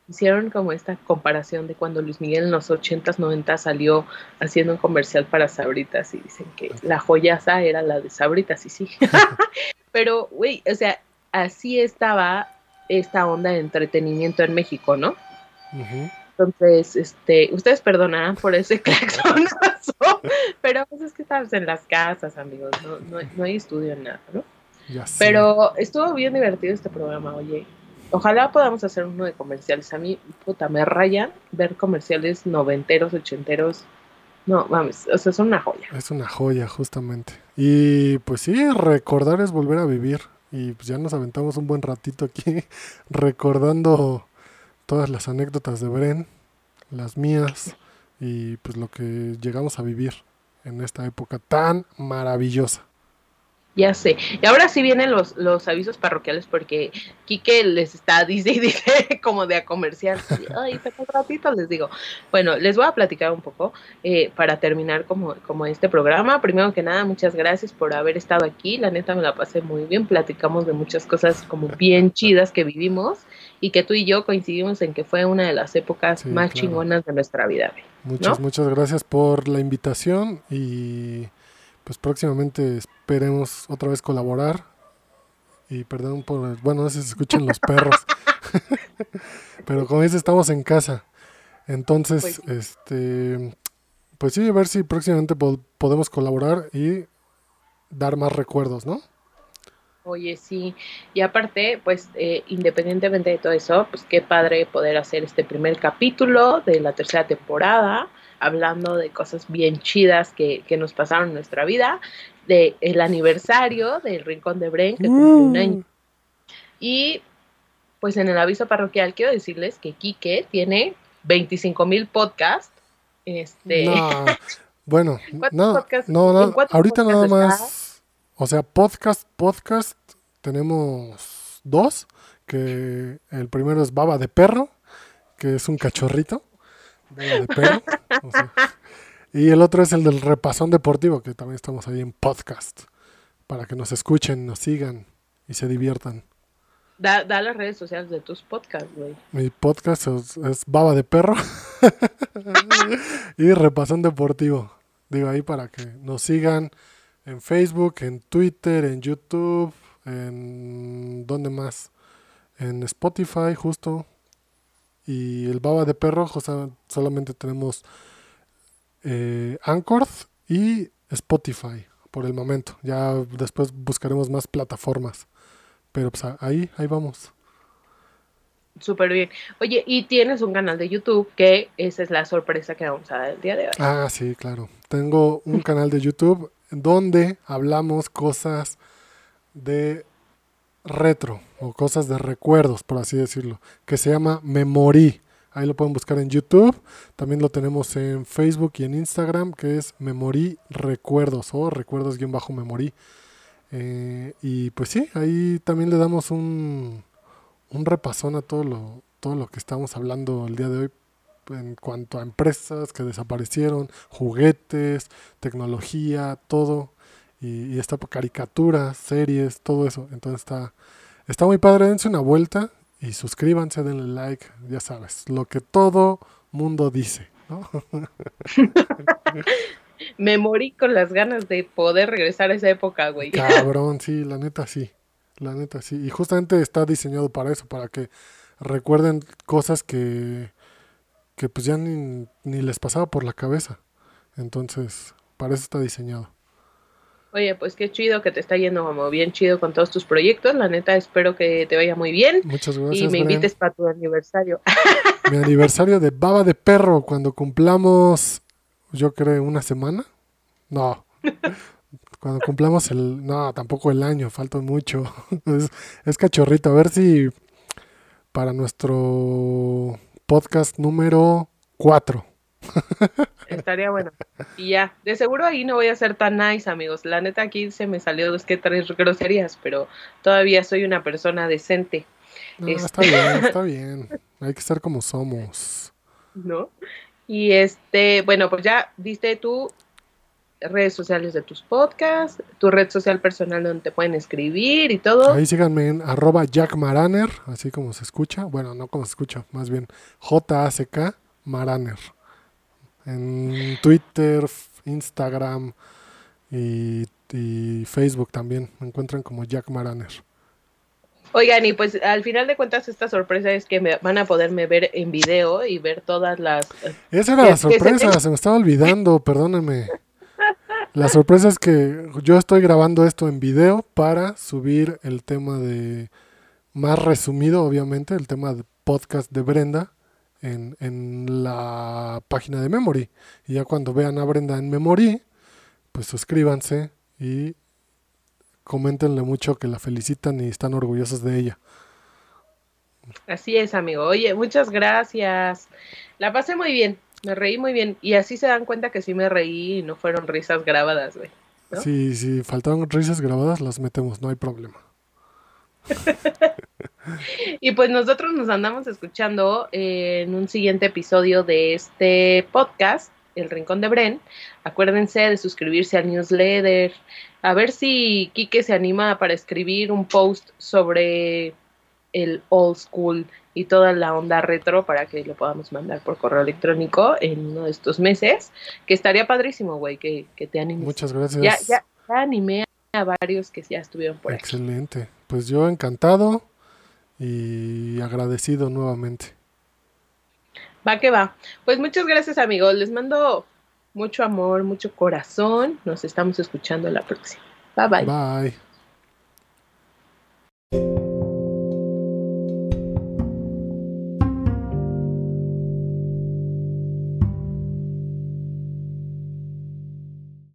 hicieron como esta comparación de cuando Luis Miguel en los 80s, 90 salió haciendo un comercial para Sabritas y dicen que la joyaza era la de Sabritas y sí. Pero, güey, o sea, así estaba esta onda de entretenimiento en México, ¿no? Entonces, este, ustedes perdonarán por ese claxonazo, pero pues es que estamos en las casas, amigos, no, no, no hay estudio en nada, ¿no? Pero estuvo bien divertido este programa, oye. Ojalá podamos hacer uno de comerciales. A mí, puta, me rayan ver comerciales noventeros, ochenteros. No, vamos, o sea, es una joya. Es una joya, justamente. Y pues sí, recordar es volver a vivir. Y pues ya nos aventamos un buen ratito aquí recordando todas las anécdotas de Bren, las mías y pues lo que llegamos a vivir en esta época tan maravillosa. Ya sé. Y ahora sí vienen los, los avisos parroquiales porque Quique les está, dice y dice como de a comercial. Ay, pero un ratito les digo. Bueno, les voy a platicar un poco eh, para terminar como, como este programa. Primero que nada, muchas gracias por haber estado aquí. La neta me la pasé muy bien. Platicamos de muchas cosas como bien chidas que vivimos y que tú y yo coincidimos en que fue una de las épocas más chingonas de nuestra vida. Muchas, muchas gracias por la invitación y pues próximamente esperemos otra vez colaborar. Y perdón por, bueno, no sé si se escuchan los perros. Pero como dice, estamos en casa. Entonces, pues este, pues sí, a ver si próximamente podemos colaborar y dar más recuerdos, ¿no? Oye, sí. Y aparte, pues eh, independientemente de todo eso, pues qué padre poder hacer este primer capítulo de la tercera temporada hablando de cosas bien chidas que, nos pasaron en nuestra vida, de el aniversario del Rincón de Bren, que cumplió un año. Mm. Y pues en el aviso parroquial quiero decirles que Quique tiene 25 mil podcasts. Este... No, bueno, no, no, no ahorita nada más, o sea, podcast, podcast, tenemos dos, que el primero es Baba de Perro, que es un cachorrito y el otro es el del repasón deportivo, que también estamos ahí en podcast, para que nos escuchen, nos sigan y se diviertan. Da, las redes sociales de tus podcasts, güey. Mi podcast es, Baba de Perro y Repasón Deportivo. Digo ahí para que nos sigan en Facebook, en Twitter, en YouTube, en... ¿Dónde más? En Spotify, justo y el baba de perro solamente tenemos eh, Anchor y Spotify por el momento. Ya después buscaremos más plataformas. Pero pues ahí, ahí vamos. Súper bien. Oye, y tienes un canal de YouTube que esa es la sorpresa que vamos a dar el día de hoy. Ah, sí, claro. Tengo un canal de YouTube donde hablamos cosas de retro o cosas de recuerdos, por así decirlo, que se llama Memory. Ahí lo pueden buscar en YouTube. También lo tenemos en Facebook y en Instagram, que es Memory Recuerdos o Recuerdos-Memory. Eh, y pues sí, ahí también le damos un, un repasón a todo lo, todo lo que estamos hablando el día de hoy en cuanto a empresas que desaparecieron, juguetes, tecnología, todo y, está por caricaturas, series, todo eso. Entonces está, está muy padre, dense una vuelta y suscríbanse, denle like, ya sabes, lo que todo mundo dice, ¿no? Me morí con las ganas de poder regresar a esa época, güey. Cabrón, sí, la neta sí. La neta sí. Y justamente está diseñado para eso, para que recuerden cosas que, que pues ya ni, ni les pasaba por la cabeza. Entonces, para eso está diseñado. Oye, pues qué chido que te está yendo como bien chido con todos tus proyectos. La neta, espero que te vaya muy bien. Muchas gracias. Y me invites para tu aniversario. Mi aniversario de Baba de Perro, cuando cumplamos, yo creo, una semana. No. Cuando cumplamos el. No, tampoco el año, falta mucho. Es, es cachorrito. A ver si para nuestro podcast número 4 Estaría bueno. Y ya, de seguro ahí no voy a ser tan nice, amigos. La neta aquí se me salió dos que tres groserías, pero todavía soy una persona decente. Está este bien, está bien. Hay que estar como somos. ¿No? Y este, bueno, pues ya diste tú redes sociales de tus podcasts, tu red social personal donde te pueden escribir y todo. Ahí síganme en arroba jackmaraner, así como se escucha. Bueno, no como se escucha, más bien J-A-C-K Maraner en Twitter, Instagram y, Facebook también. Me encuentran como Jack Maraner. Oigan, y pues al final de cuentas esta sorpresa es que me van a poderme ver en video y ver todas las... Esa era la sorpresa, se, me estaba olvidando, perdóneme. La sorpresa es que yo estoy grabando esto en video para subir el tema de... Más resumido, obviamente, el tema de podcast de Brenda en, la página de Memory. Y ya cuando vean a Brenda en Memory, pues suscríbanse y coméntenle mucho que la felicitan y están orgullosos de ella. Así es, amigo. Oye, muchas gracias. La pasé muy bien, me reí muy bien. Y así se dan cuenta que sí me reí y no fueron risas grabadas, güey. Sí, sí, faltaron risas grabadas, las metemos, no hay problema. y pues nosotros nos andamos escuchando en un siguiente episodio de este podcast, El Rincón de Bren. Acuérdense de suscribirse al newsletter. A ver si Quique se anima para escribir un post sobre el old school y toda la onda retro para que lo podamos mandar por correo electrónico en uno de estos meses, que estaría padrísimo, güey, que, te animes. Muchas gracias. Ya, ya, ya animé a varios que ya estuvieron por Excelente. Pues yo encantado y agradecido nuevamente. Va que va. Pues muchas gracias amigos. Les mando mucho amor, mucho corazón. Nos estamos escuchando la próxima. Bye bye. Bye.